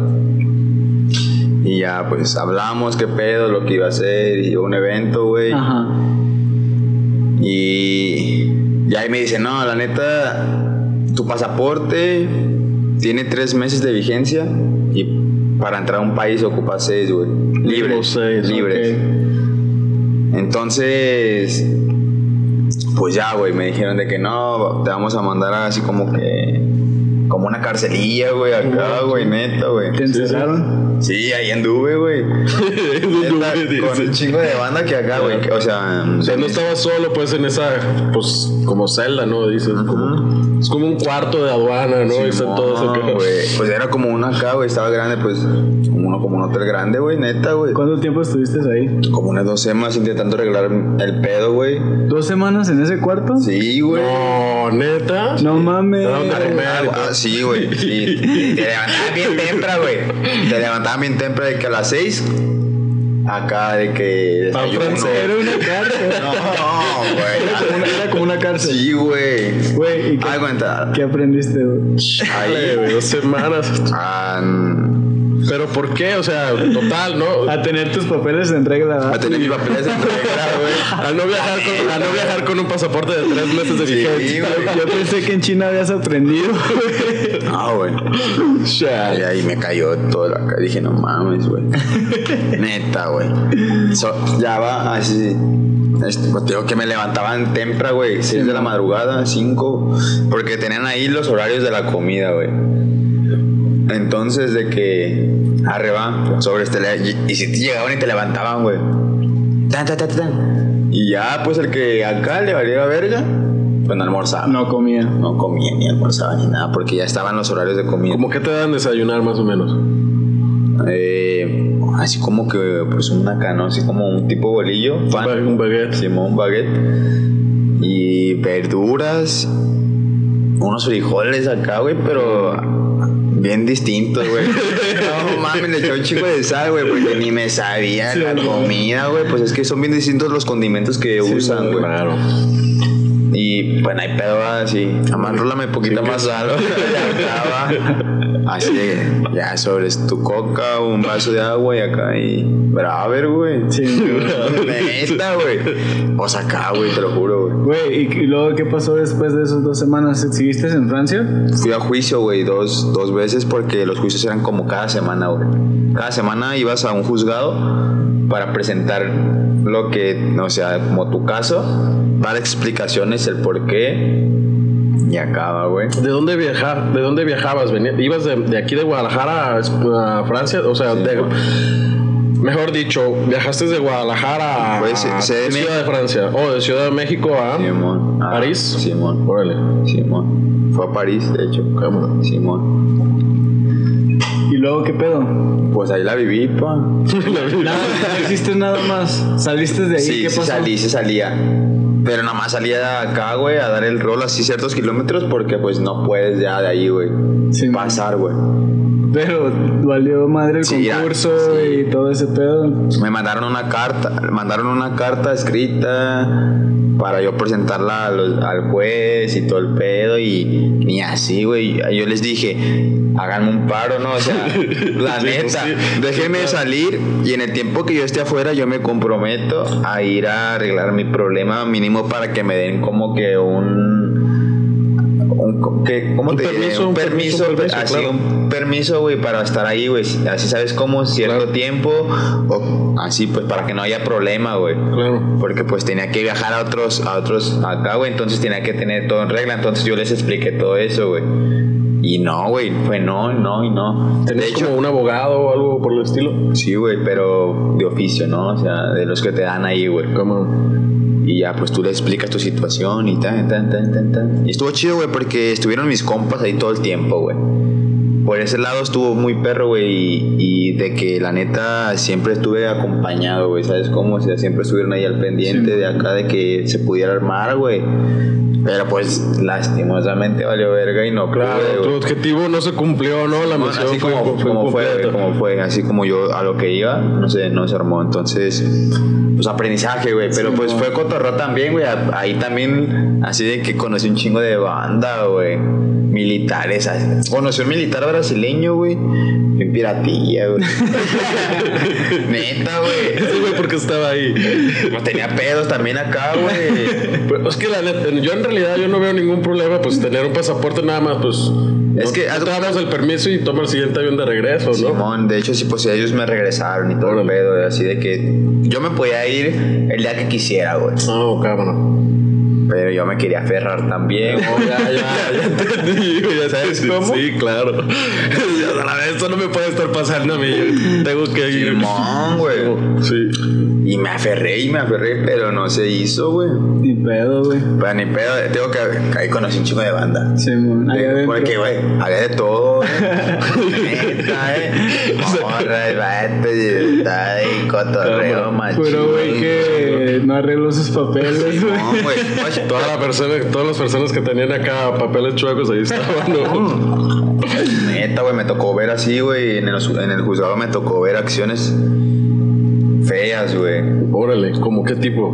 Y ya, pues hablamos qué pedo, lo que iba a hacer, y un evento, güey. Ajá. Y, y ahí me dice, no, la neta, tu pasaporte tiene tres meses de vigencia y para entrar a un país ocupa seis, güey. Libres. seis, libres. Entonces, pues ya, güey, me dijeron de que no, te vamos a mandar así como que, como una carcelilla, güey, acá, güey, neta, güey. ¿Te encerraron? Sí, ahí anduve, güey. Con un chingo de banda que acá, güey. O sea, O sea, no estabas solo, pues, en esa, pues, como celda, ¿no? Dices, como, es como un cuarto de aduana, ¿no? Y está todo eso que... güey. Pues era como uno acá, güey. Estaba grande, pues. Uno, como un hotel grande, güey, neta, güey. ¿Cuánto tiempo estuviste ahí? Como unas dos semanas intentando arreglar el pedo, güey. ¿Dos semanas en ese cuarto? Sí, güey. No, neta. No mames. No, Ah, sí, güey. Sí. Te levantaban bien temprano, güey. Te levantaban bien temprano de que a las seis. Acá de que. Desayuno. francés. Era una cárcel. No, Era como una- güey. Era como una cárcel. Sí, güey. Güey, ¿y qué, qué aprendiste, güey? Chale, güey, dos semanas. Ah, Pero ¿por qué? O sea, total, ¿no? A tener tus papeles en regla, a tener mis papeles en regla, güey. A no viajar con, a no viajar con un pasaporte de tres meses de vigencia. Yo pensé que en China habías aprendido, güey. Ah, güey. Y ahí me cayó todo la cara. Dije, no mames, güey. Neta, güey. So- ya va así. Este, pues, digo que me levantaban temprano, güey. 6 de la madrugada, 5. Porque tenían ahí los horarios de la comida, güey. Entonces, de que. Arriba, sobre este. Y, y si te llegaban y te levantaban, güey. Tan, tan, tan, tan. Y ya, pues el que acá le valía verga, pues no almorzaba. No comía. No comía ni almorzaba ni nada porque ya estaban los horarios de comida. ¿Cómo que te dan desayunar más o menos? Eh, así como que, pues una cano, así como un tipo bolillo, pan, Un baguette. Simón, baguette y verduras, unos frijoles acá, güey, pero bien distintos, güey. No mames, le echó un chico de sal, güey, porque ni me sabía la comida, güey. Pues es que son bien distintos los condimentos que usan, güey. Claro. Y bueno, hay pedo así. Además, rólame poquito más sal. Así de, ya sobres tu coca, un vaso de agua y acá y. Braver, güey. Sí. Neta, güey. O sea, acá, güey, te lo juro, güey. Güey, ¿y, y luego qué pasó después de esas dos semanas? ¿Seguiste en Francia? Fui a juicio, güey, dos, dos veces porque los juicios eran como cada semana, güey. Cada semana ibas a un juzgado para presentar lo que, o sea, como tu caso, dar explicaciones, el por qué y acaba, güey. ¿De dónde viajar? ¿De dónde viajabas? Venía- ¿Ibas de, de aquí de Guadalajara a, a Francia? O sea, de- mejor dicho, viajaste de Guadalajara a, Pues. Ciudad de Francia. O de Ciudad de México a Simón. Ah, París. Simón. Órale. Simón. Fue a París, de hecho. Cámara. Simón. ¿Y luego qué pedo? Pues ahí la viví, pa. Nada, no hiciste nada más. ¿Saliste de ahí? Sí, ¿Qué sí pasó? salí, sí salía. Pero nada más salía de acá, güey, a dar el rol así ciertos kilómetros porque pues no puedes ya de ahí, güey. Sí, pasar, güey. Pero valió madre el Sí, ya, concurso sí. y todo ese pedo. Me mandaron una carta, mandaron una carta escrita para yo presentarla los- al juez y todo el pedo y ni así, güey. Yo les dije, háganme un paro, ¿no? O sea, la Sí, neta, déjenme salir y en el tiempo que yo esté afuera yo me comprometo a ir a arreglar mi problema mínimo para que me den como que un un, ¿qué- ¿cómo Un te diré? permiso, Un un permiso, permiso, permiso, así claro. un permiso, güey, para estar ahí, güey. Así sabes cómo cierto Claro. tiempo o así pues para que no haya problema, güey. Claro. Porque pues tenía que viajar a otros, a otros acá, güey, entonces tenía que tener todo en regla, entonces yo les expliqué todo eso, güey. Y no, güey, fue no, no y no. De ¿Tenés hecho, como un abogado o algo por el estilo? sí, güey, pero de oficio, ¿no? O sea, de los que te dan ahí, güey. Como... Y ya, pues tú le explicas tu situación y tan, tan, tan, tan, tan. Y estuvo chido, güey, porque estuvieron mis compas ahí todo el tiempo, güey. Por ese lado estuvo muy perro, güey, y, y de que la neta siempre estuve acompañado, güey, ¿sabes cómo? O sea, siempre estuvieron ahí al pendiente Sí. de acá de que se pudiera armar, güey. Pero pues lastimosamente valió verga y no Claro, pude, tu objetivo no se cumplió, ¿no? La misión así fue, como, fue como fue, como fue, así como yo a lo que iba, no sé, no se armó. Entonces, pues aprendizaje, güey. Pero pues fue cotorro también, güey. Ahí también, así de que conocí un chingo de banda, güey. Militares. Conocí un militar brasileño, güey. En piratilla, güey. Neta, güey. Ese güey porque estaba ahí. Pues tenía pedos también acá, güey. Pero es que la neta, yo en realidad yo no veo ningún problema, pues tener un pasaporte nada más, pues. Es no- que- te damos el permiso y toma el siguiente avión de regreso, ¿no? Simón, de hecho, sí, pues ellos me regresaron y todo el pedo, así de que yo me podía ir el día que quisiera, güey. No, cabrón. Pero yo me quería aferrar también. No, ya, ya, ya entendí, ya ¿Sabes entendí. cómo? Sí, claro. Eso no me puede estar pasando a mí. Tengo que ir. Simón, güey. Sí. Y me aferré y me aferré, pero no se hizo, güey. Ni pedo, güey. Pero ni pedo, tengo que. Ahí conocí un chico de banda. Allá adentro. Porque, güey, había de todo, güey. Neta, eh. Morra, el vato, y está ahí, cotorreo, machín. Pero, güey, que no arregló sus papeles, güey. No, güey. Toda la persona, todas las personas que tenían acá papeles chuecos ahí estaban, ¿no? Neta, güey, me tocó ver así, güey. En el, en el juzgado me tocó ver acciones feas, güey. Órale, ¿cómo qué tipo?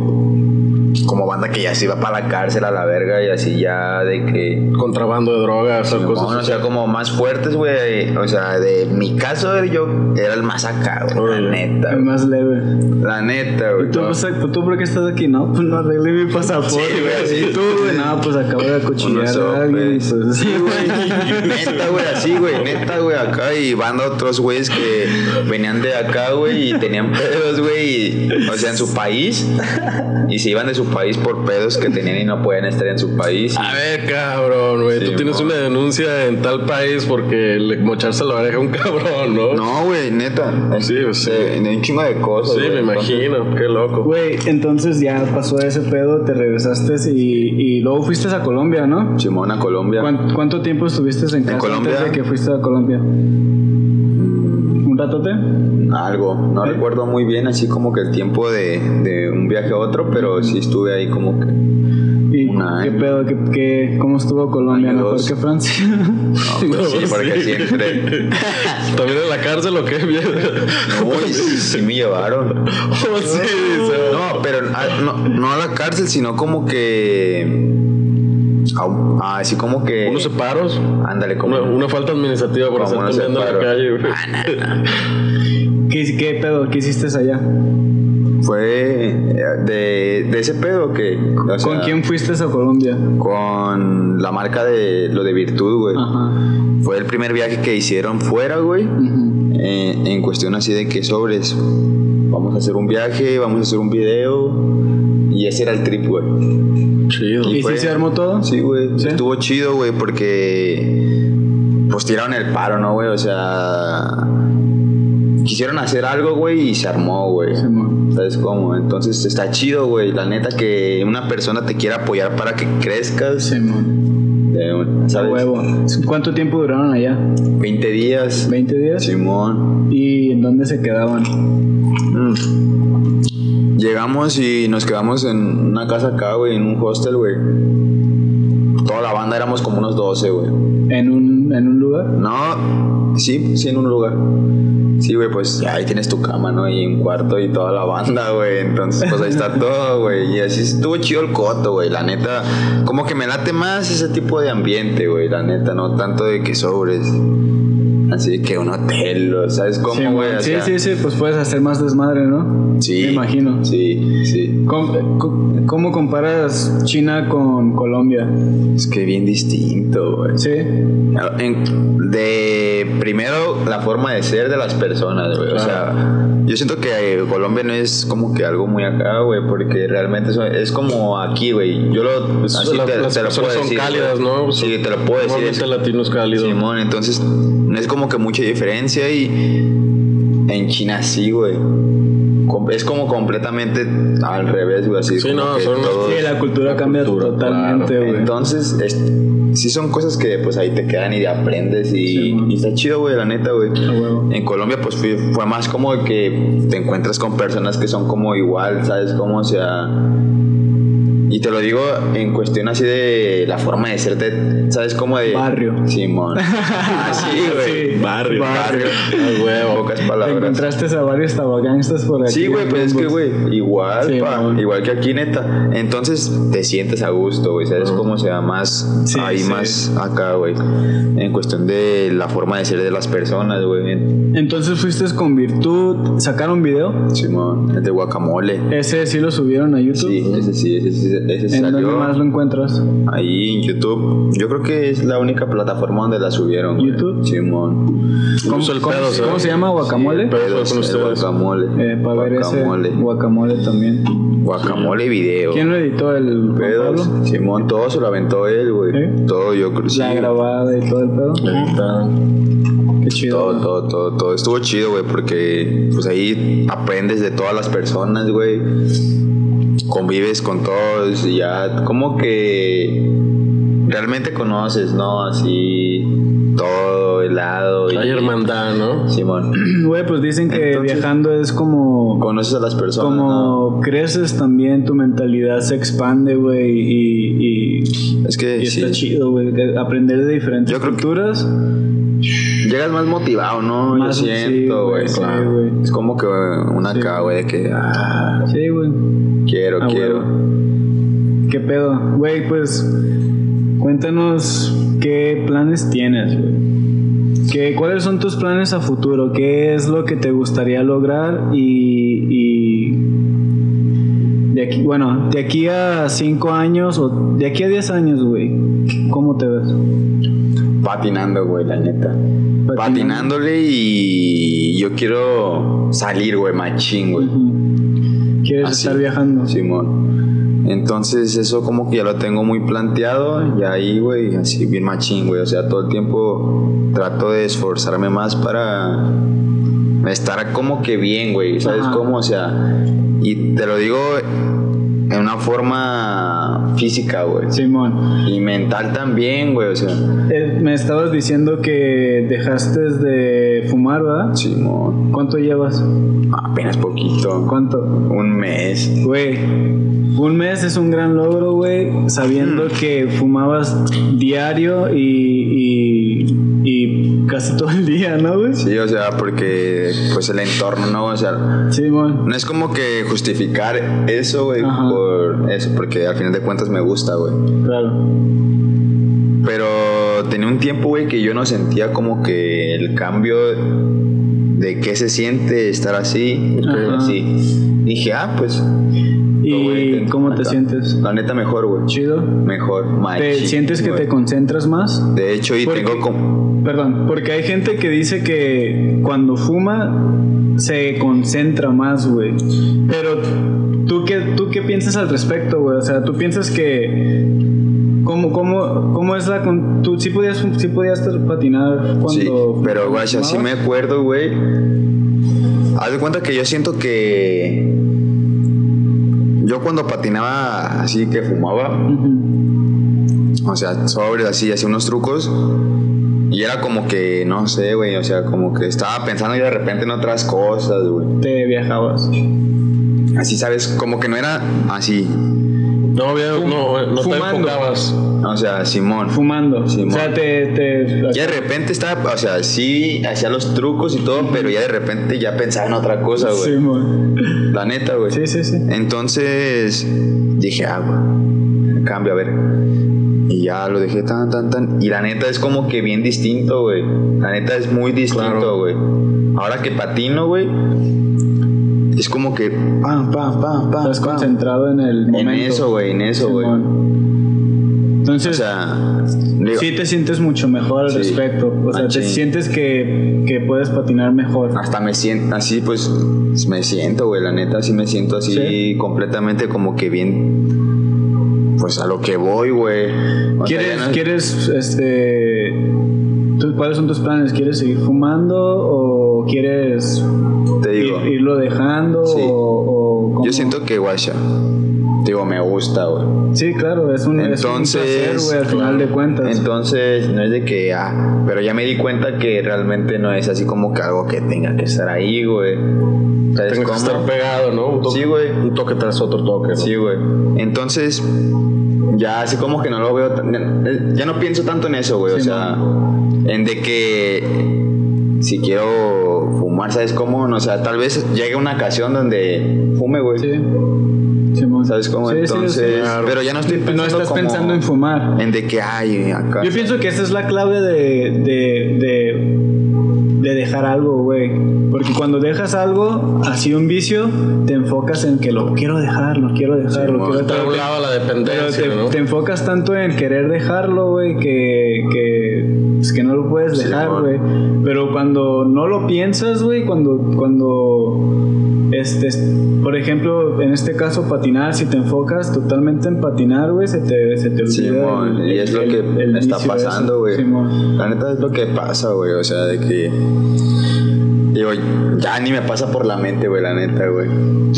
Como banda que ya se iba para la cárcel a la verga y así ya de que. Contrabando de drogas o cosas o así. sea, como más fuertes, güey. O sea, de mi caso, yo era el más acá, güey. La neta, El más leve. La neta, güey. ¿Tú, No. pues, ¿Tú por qué estás aquí? No, pues no arreglé mi pasaporte. Sí, güey, así sí. tú, güey. No, pues acabo de acuchillar Unos a alguien. y sopes. Pues, Sí, güey. Neta, güey, así, güey. Neta, güey, acá. Y van otros güeyes que venían de acá, güey, y tenían pedos, güey. O sea, en su país. Y se iban de su país por pedos que tenían y no podían estar en su país. A ver, cabrón, güey. Sí, Tú tienes mo. una denuncia en tal país porque le mocharse la oreja a un cabrón, ¿no? No, güey, neta. Sí, pues sí. De, de un chingo de cosas. Sí, güey. me imagino. Qué loco. Güey, entonces ya pasó ese pedo, te regresaste y, y luego fuiste a Colombia, ¿no? Simón a Colombia. ¿Cuán- ¿Cuánto tiempo estuviste en casa Colombia? antes de que fuiste a Colombia? ¿Un ratote? Algo. No ¿Sí? recuerdo muy bien, así como que el tiempo de, de un viaje a otro, pero sí estuve ahí como que. ¿Y Un qué pedo? ¿Qué, qué, cómo estuvo Colombia? ¿Mejor dos. que Francia? No, pues sí, No, porque sí. siempre. ¿También en la cárcel o qué? Uy, sí, sí me llevaron. Oh, sí. No, pero a- no, no a la cárcel, sino como que. A un- a- así como que. Unos separos. Ándale, como. Una, una falta administrativa por estar unos cambiando la calle, güey. Ah, ¿Qué, ¿Qué pedo? ¿Qué hiciste allá? Fue eh, de, de ese pedo que. o sea, ¿Con quién fuiste a Colombia? Con la marca de lo de Virtud, güey. Ajá. Fue el primer viaje que hicieron fuera, güey. Eh, en cuestión así de que sobres. Vamos a hacer un viaje, vamos a hacer un video. Y ese era el trip, güey. Chido. ¿Y fue- si se armó todo? Sí, güey. ¿Sí? Estuvo chido, güey, porque. Pues tiraron el paro, ¿no, güey? O sea. Quisieron hacer algo, güey, y se armó, güey. Simón. ¿Sabes cómo? Entonces está chido, güey. La neta que una persona te quiera apoyar para que crezcas. Simón. eh, ¿Sabes? huevo. ¿Cuánto tiempo duraron allá? 20 días. ¿20 días? Simón. ¿Y en dónde se quedaban? Mm. Llegamos y nos quedamos en una casa acá, güey, en un hostel, güey. Toda la banda éramos como unos 12, güey. ¿En un, en un lugar? No, sí, sí, en un lugar. Sí, güey, pues ahí tienes tu cama, ¿no? Y un cuarto y toda la banda, güey. Entonces, pues ahí está todo, güey. Y así estuvo chido el coto, güey. La neta, como que me late más ese tipo de ambiente, güey. La neta, no tanto de que sobres. Así que un hotel, o ¿sabes cómo, Sí, güey? man. O sí, sea, sí, sí, pues puedes hacer más desmadre, ¿no? Sí. Me imagino. Sí, sí. ¿Cómo, co- cómo comparas China con Colombia? Es que bien distinto, güey. Sí. En- de primero la forma de ser de las personas, güey. O sea, yo siento que eh, Colombia no es como que algo muy acá, güey, porque realmente eso- es como aquí, güey. Yo lo Pues, así la- te, las te lo puedo son decir, cálidas. ¿no? Sí, te lo puedo decir. Normalmente es- el latino es cálido. Simón, entonces no es como que mucha diferencia y en China sí, güey. Es como completamente al revés, güey, así Sí, no, son- todos- Sí, la cultura la cambia cultura, totalmente, claro. güey. entonces, es- sí son cosas que pues ahí te quedan y aprendes y, Sí, y está chido, güey, la neta, güey. A huevo. En Colombia pues fui- fue más como que te encuentras con personas que son como igual, ¿sabes? Como, o sea... Y te lo digo en cuestión así de la forma de ser, de, ¿sabes? Como de... Barrio. Simón. Así, güey. Sí, Barrio. Barrio. Ay, huevo. Pocas Te palabras. encontraste a varios tabacangstas por aquí. Sí, güey, pues es que, güey, igual, Sí, pa, mamón. igual que aquí, neta. Entonces te sientes a gusto, güey, ¿sabes cómo se llama? Más, Sí, ahí más acá, güey. En cuestión de la forma de ser de las personas, güey. Entonces fuiste con Virtud, sacaron video. Simón, el de guacamole. Ese sí lo subieron a YouTube. Sí, ese sí, ese, sí, ese ¿En dónde más lo encuentras? ahí en YouTube. Yo creo que es la única plataforma donde la subieron. ¿YouTube? Simón. ¿Cómo, pedo, se llama? ¿Guacamole? Sí, pedo con el ustedes. guacamole. Eh, para ver guacamole. ese guacamole también. Guacamole video. ¿Quién lo editó? ¿El. Pablo? Simón, todo se lo aventó él, güey. ¿Sí? Todo, yo creo sí. La grabada y todo el pedo. Qué chido. Todo, todo, todo, todo. Estuvo chido, güey, porque pues ahí aprendes de todas las personas, güey. Convives con todos y ya como que realmente conoces, ¿no? Así todo el lado. y- Hay hermandad, ¿no? Simón. Güey, pues dicen que Entonces- viajando es como... Conoces a las personas. ¿no? Como creces también, tu mentalidad se expande, güey, y, y, Es que y sí. está chido, güey. Aprender de diferentes Yo creo que- culturas. Llegas más motivado, ¿no? Más- Yo siento, güey, sí, claro. güey. Es como que una Sí. acá, güey, de que ah, Sí, güey. Quiero, Ah, quiero. ¿Qué pedo? Güey, pues cuéntanos qué planes tienes, güey. ¿Qué, ¿Cuáles son tus planes a futuro? ¿Qué es lo que te gustaría lograr? Y, y de aquí, bueno, de aquí a 5 años o de aquí a 10 años, güey, ¿cómo te ves? Patinando, güey, la neta. Patinándole y yo quiero salir, güey, machín, güey. Ujú. ¿Quieres Así. estar viajando? Simón. Entonces eso como que ya lo tengo muy planteado y ahí, güey, así bien machín, güey. O sea, todo el tiempo trato de esforzarme más para estar como que bien, güey. ¿Sabes Ajá. cómo? O sea, y te lo digo en una forma física, güey. Simón, Y mental también, güey. O sea, eh, me estabas diciendo que dejaste de fumar, ¿verdad? Simón. ¿Cuánto llevas? Apenas poquito. ¿Cuánto? Un mes. Güey, un mes es un gran logro, güey, sabiendo que fumabas diario y casi todo el día, ¿no, güey? Sí, o sea, porque pues el entorno, ¿no? O sea, Simón. No es como que justificar eso, güey, Ajá. por eso, porque al final de cuentas me gusta, güey. Claro. Pero tenía un tiempo, güey, que yo no sentía como que el cambio de qué se siente estar así, así. Dije, ah, pues. ¿Y cómo te acá. sientes? La neta, mejor, güey. ¿Chido? Mejor, ¿Te sientes que güey. te concentras más? De hecho, y ¿Por tengo como. Perdón, porque hay gente que dice que cuando fuma se concentra más, güey. Pero ¿tú qué, tú qué piensas al respecto, güey? O sea, ¿tú piensas que... ¿Cómo, cómo, cómo es la... Con, ¿Tú sí podías, sí podías patinar cuando... Sí, pero, güey, así me acuerdo, güey. Haz de cuenta que yo siento que. Yo cuando patinaba así que fumaba, o sea, sobre así, hacía unos trucos. Y era como que, no sé, güey, o sea, como que estaba pensando y de repente en otras cosas, güey. Te viajabas. Así, ¿sabes? Como que no era así. No, había, no, no te fumando. enfocabas. O sea, Simón. Fumando. Simón. O sea, te... te Ya de repente estaba, o sea, sí, hacía los trucos y todo, pero ya de repente ya pensaba en otra cosa, güey. Simón. La neta, güey. Sí, sí, sí. Entonces dije, ah, güey, cambio, a ver. Y ya lo dejé tan, tan, tan. Y la neta es como que bien distinto, güey. La neta es muy distinto, Claro. güey. Ahora que patino, güey, es como que pam, pam, pam, pam. Estás concentrado en el En momento. eso, güey, en eso, güey. Simón. O Entonces, sea, digo, sí te sientes mucho mejor al Sí, respecto. O sea, te sientes que, que puedes patinar mejor. hasta me siento así, pues me siento, güey, la neta, sí me siento así Sí. completamente como que bien, pues a lo que voy, güey. ¿Quieres, no- quieres, este, tú- cuáles son tus planes? ¿Quieres seguir fumando o quieres Te digo, ir- irlo dejando Sí. o, o yo siento que, guacha, digo, me gusta, güey. Sí, claro, es un, es un Entonces, placer, güey, al final de cuentas. Entonces, no es de que, ah, pero ya me di cuenta que realmente no es así como que algo que tenga que estar ahí, güey. ¿Sabes Tengo que estar pegado, ¿no? Un toque, Sí, güey. Un toque tras otro toque, ¿no? Sí, güey. Entonces, ya así como que no lo veo tan- Ya no pienso tanto en eso, güey. o sea, en de que si quiero fumar, ¿sabes cómo? O sea, tal vez llegue una ocasión donde fume, güey. Sí. ¿Sabes cómo? Sí, Entonces, sí. Claro. pero ya no estoy pensando No estás como pensando en fumar. En de que, ay, acá. Yo pienso que esa es la clave de, de, de, de dejar algo, güey. Porque cuando dejas algo, así un vicio, te enfocas en que lo quiero dejar, lo quiero dejar, lo quiero dejar. la Pero dependencia, te, ¿no? te enfocas tanto en querer dejarlo, güey, que, que, pues, que no lo puedes Sí, dejar, güey. Pero cuando no lo piensas, güey, cuando, cuando, este, por ejemplo, en este caso, patinar, si te enfocas totalmente en patinar, güey, se te, se te olvida. Simón, el- y es lo el- que el está vicio ese. pasando, güey. Simón. La neta es lo que pasa, güey. O sea, de que. Digo, ya ni me pasa por la mente, güey, la neta, güey.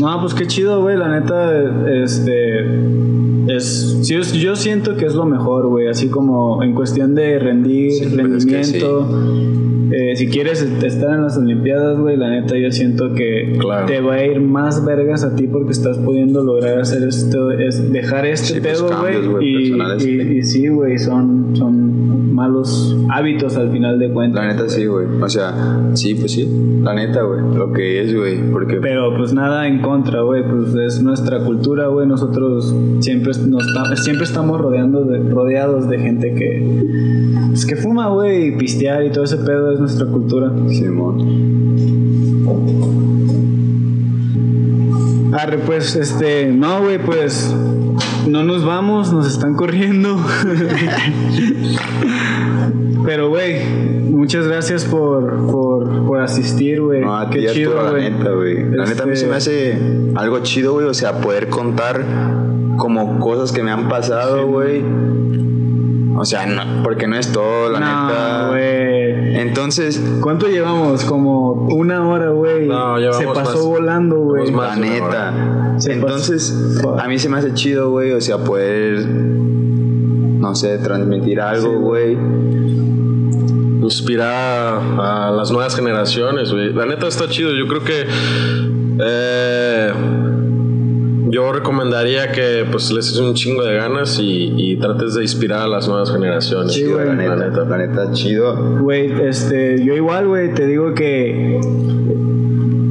No, pues qué chido, güey. La neta, este. Es, sí, es- yo siento que es lo mejor, güey. Así como en cuestión de rendir, Sí, es que rendimiento. eh, si quieres estar en las Olimpiadas, güey, la neta, yo siento que Claro. te va a ir más vergas a ti porque estás pudiendo lograr hacer esto, es dejar este pues, pedo, güey. y, personales. y, y sí, güey, son, son malos hábitos al final de cuentas. La neta sí, güey. O sea, sí, pues sí. La neta, güey. Lo que es, güey. Porque. Pero pues nada en contra, güey, pues es nuestra cultura, güey. Nosotros siempre, nos siempre estamos rodeando de, rodeados de gente que, pues, que fuma, güey, y pistear y todo ese pedo es nuestra cultura. Simón. Arre, pues, este, no, güey, pues no nos vamos, nos están corriendo. Pero, güey, muchas gracias por, por, por asistir, güey. No, a ti, Qué chido, Arturo, la neta, güey. La neta a mí se me Este, hace algo chido, güey. O sea, poder contar como cosas que me han pasado, güey. O sea, no, porque no es todo, la No, neta. güey. Entonces, ¿Cuánto llevamos? Como una hora, güey. No, llevamos Se pasó más. volando, güey. La neta. Entonces, pasó. a mí se me hace chido, güey. O sea, poder, no sé, transmitir algo, güey. inspirar a las nuevas generaciones, güey. La neta está chido. Yo creo que eh, yo recomendaría que pues les eches un chingo de ganas y, y trates de inspirar a las nuevas generaciones. Sí, Chido, güey. la neta, la neta, chido. Güey, este, yo igual, güey, te digo que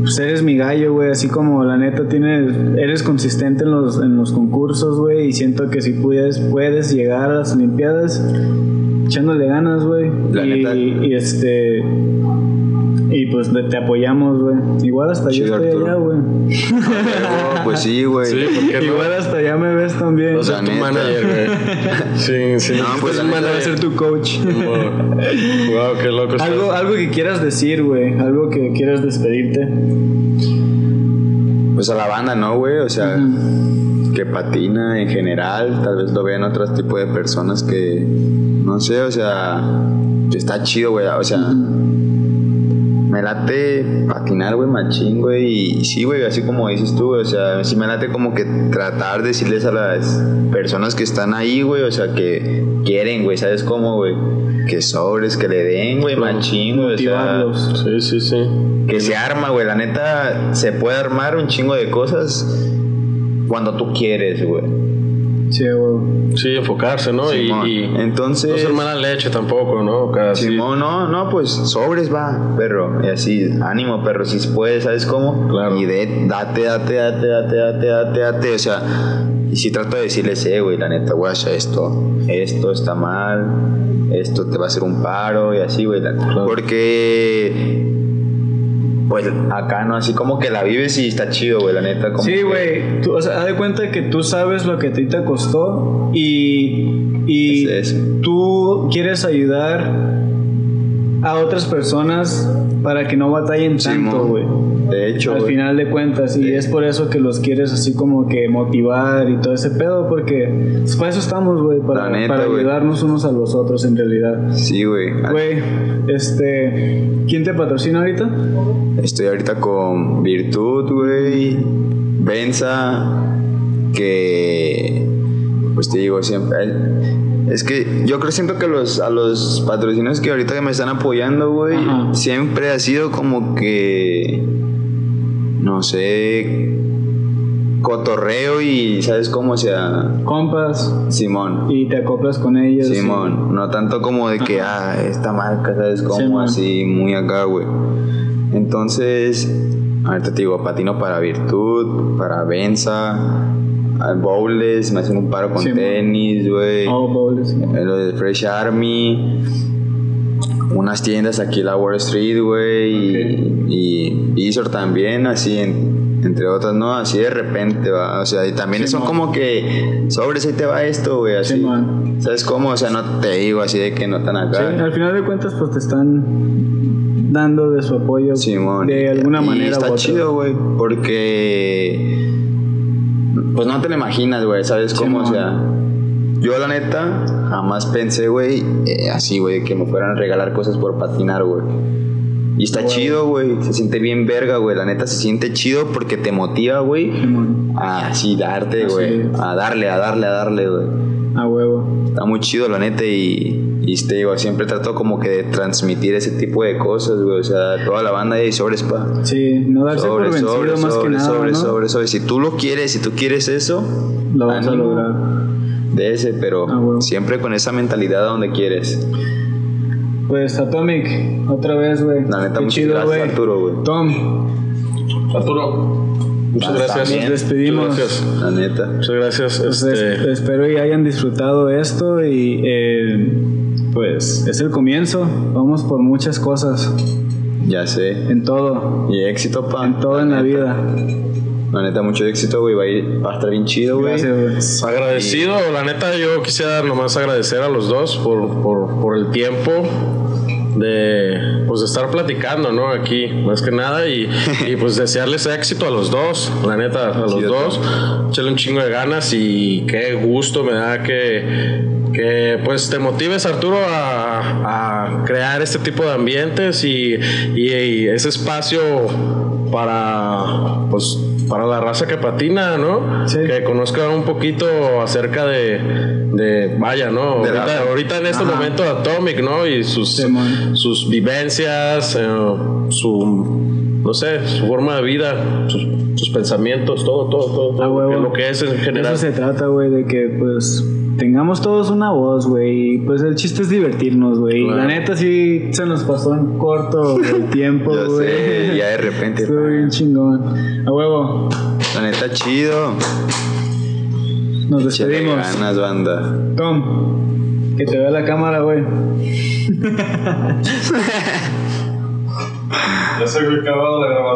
pues eres mi gallo, güey, así como la neta tienes, eres consistente en los, en los concursos, güey, y siento que si puedes, puedes llegar a las Olimpiadas echándole ganas, güey. La Y, neta. y este, y pues te te apoyamos, güey. Igual hasta yo estoy Arturo. allá, güey. Oh, pues sí, güey. Sí, ¿por qué no? Igual hasta allá me ves también. No ser La tu neta. manager, güey. Sí, sí. No, pues, la manager. ser tu coach. Wow, qué loco. estás. algo, algo que quieras decir, güey. Algo que quieras despedirte. Pues a la banda, ¿no, güey? O sea, que patina en general, tal vez lo vean otros tipos de personas que, no sé, o sea, está chido, güey. O sea, me late patinar, güey, machín, güey. Y sí, güey, así como dices tú, güey, o sea, sí me late como que tratar de decirles a las personas que están ahí, güey, o sea, que quieren, güey, ¿sabes cómo, güey? Que sobres, que le den, güey, machín, güey. o sea. Sí, sí, sí. que se arma, güey. La neta, se puede armar un chingo de cosas cuando tú quieres, güey. Sí, güey. Sí, enfocarse, ¿no? Y, Entonces- no ser mala leche tampoco, ¿no? Casi. Simón, no, no, pues sobres va, perro. Y así, ánimo, perro, si puedes, ¿sabes cómo? Claro. Y de, date, date, date, date, date, date, date. O sea, y si trato de decirles, eh, güey, la neta, güey, esto, esto está mal, esto te va a hacer un paro y así, güey. la- Claro. Porque, pues acá, ¿no? Así como que la vives y está chido, güey, la neta. Como Sí, güey. O sea, haz de cuenta que tú sabes lo que a ti te costó y, y Es tú quieres ayudar a otras personas para que no batallen tanto, güey. De hecho, Al final de cuentas, y es por eso que los quieres así como que motivar y todo ese pedo, porque pues, para eso estamos, güey, para, neta, para ayudarnos unos a los otros en realidad. Sí, güey. Güey, este, ¿quién te patrocina ahorita? Estoy ahorita con Virtud, güey. Benza. Que. Pues te digo, siempre. Es que yo creo, siento que los, a los patrocinios que ahorita que me están apoyando, güey, Ajá. siempre ha sido como que. No sé. Cotorreo y, ¿sabes cómo? O sea. Compas Simón. y te acoplas con ellos. Simón, no tanto como de que, ah, esta marca, ¿sabes cómo? Simón. Así, muy acá, güey. Entonces, ahorita te digo, patino para Virtud, para Benza, al Bowles, me hacen un paro con tenis, güey. Oh, bowls. Eh, Lo de Fresh Army, unas tiendas aquí en la Wall Street, güey, Ok. y, y Isor también, así, en- entre otras, ¿no? Así de repente, va, o sea, y también son Simón. como que, sobres, ahí te va esto, güey, así. ¿Sabes cómo? O sea, no te digo así de que no tan Sí, acá. al final de cuentas, pues te están dando de su apoyo Simón. de alguna Y manera. Está chido, güey, porque. Pues no te lo imaginas, güey, ¿sabes cómo? O sea, yo la neta jamás pensé, güey, eh, así, güey, que me fueran a regalar cosas por patinar, güey. Y está chido, güey, se siente bien verga, güey, la neta se siente chido porque te motiva, güey, a así darte, güey, a darle, a darle, a darle, güey. A huevo. Está muy chido, la neta, y, y te digo, siempre trato como que de transmitir ese tipo de cosas, güey. O sea, toda la banda y sobres, pa. Sí, no darse Sobre, por vencido sobre, más que sobre, nada. sobre, ¿no? sobre, sobre. Si tú lo quieres, si tú quieres eso, Lo vas a lograr. De ese, pero Ah, huevo. siempre con esa mentalidad a donde quieres. Pues Atomic, otra vez, güey. La neta, Qué muchas chido, gracias, güey. Arturo, güey. Tom, Arturo, muchas Ah, gracias. también. nos despedimos. Muchas gracias. La neta. Muchas gracias. Pues, este, es- espero y hayan disfrutado esto y eh, pues es el comienzo. Vamos por muchas cosas, Ya sé. en todo, Y éxito, pa. en todo en la vida. La neta, mucho éxito, güey. Va a, ir, va a estar bien chido, güey. Gracias, güey. Agradecido, la neta yo quisiera nomás agradecer a los dos por, por, por el tiempo de pues de estar platicando, ¿no? Aquí, más que nada, y, y, pues desearles éxito a los dos, la neta, a los Sí, dos, echarle un chingo de ganas y qué gusto me da que, que pues te motives Arturo a, a crear este tipo de ambientes y, y- y ese espacio para pues para la raza que patina, ¿no? Sí. Que conozca un poquito acerca de, de vaya, ¿no? De Ahorita, ahorita en este Ajá. momento Atomic, ¿no? Y sus, sus vivencias, eh, su, no sé, su forma de vida, sus, sus pensamientos, todo, todo, todo, todo A huevo. lo que es en De general. Eso se trata, güey, de que pues tengamos todos una voz, güey. Pues el chiste es divertirnos, güey. Claro. La neta sí se nos pasó en corto el tiempo, Ya güey. sé, ya de repente. Estuvo bien chingón. A huevo, La neta, chido. nos despedimos. ganas, banda. Tom, que te vea la cámara, güey. Ya se había acabado la grabación.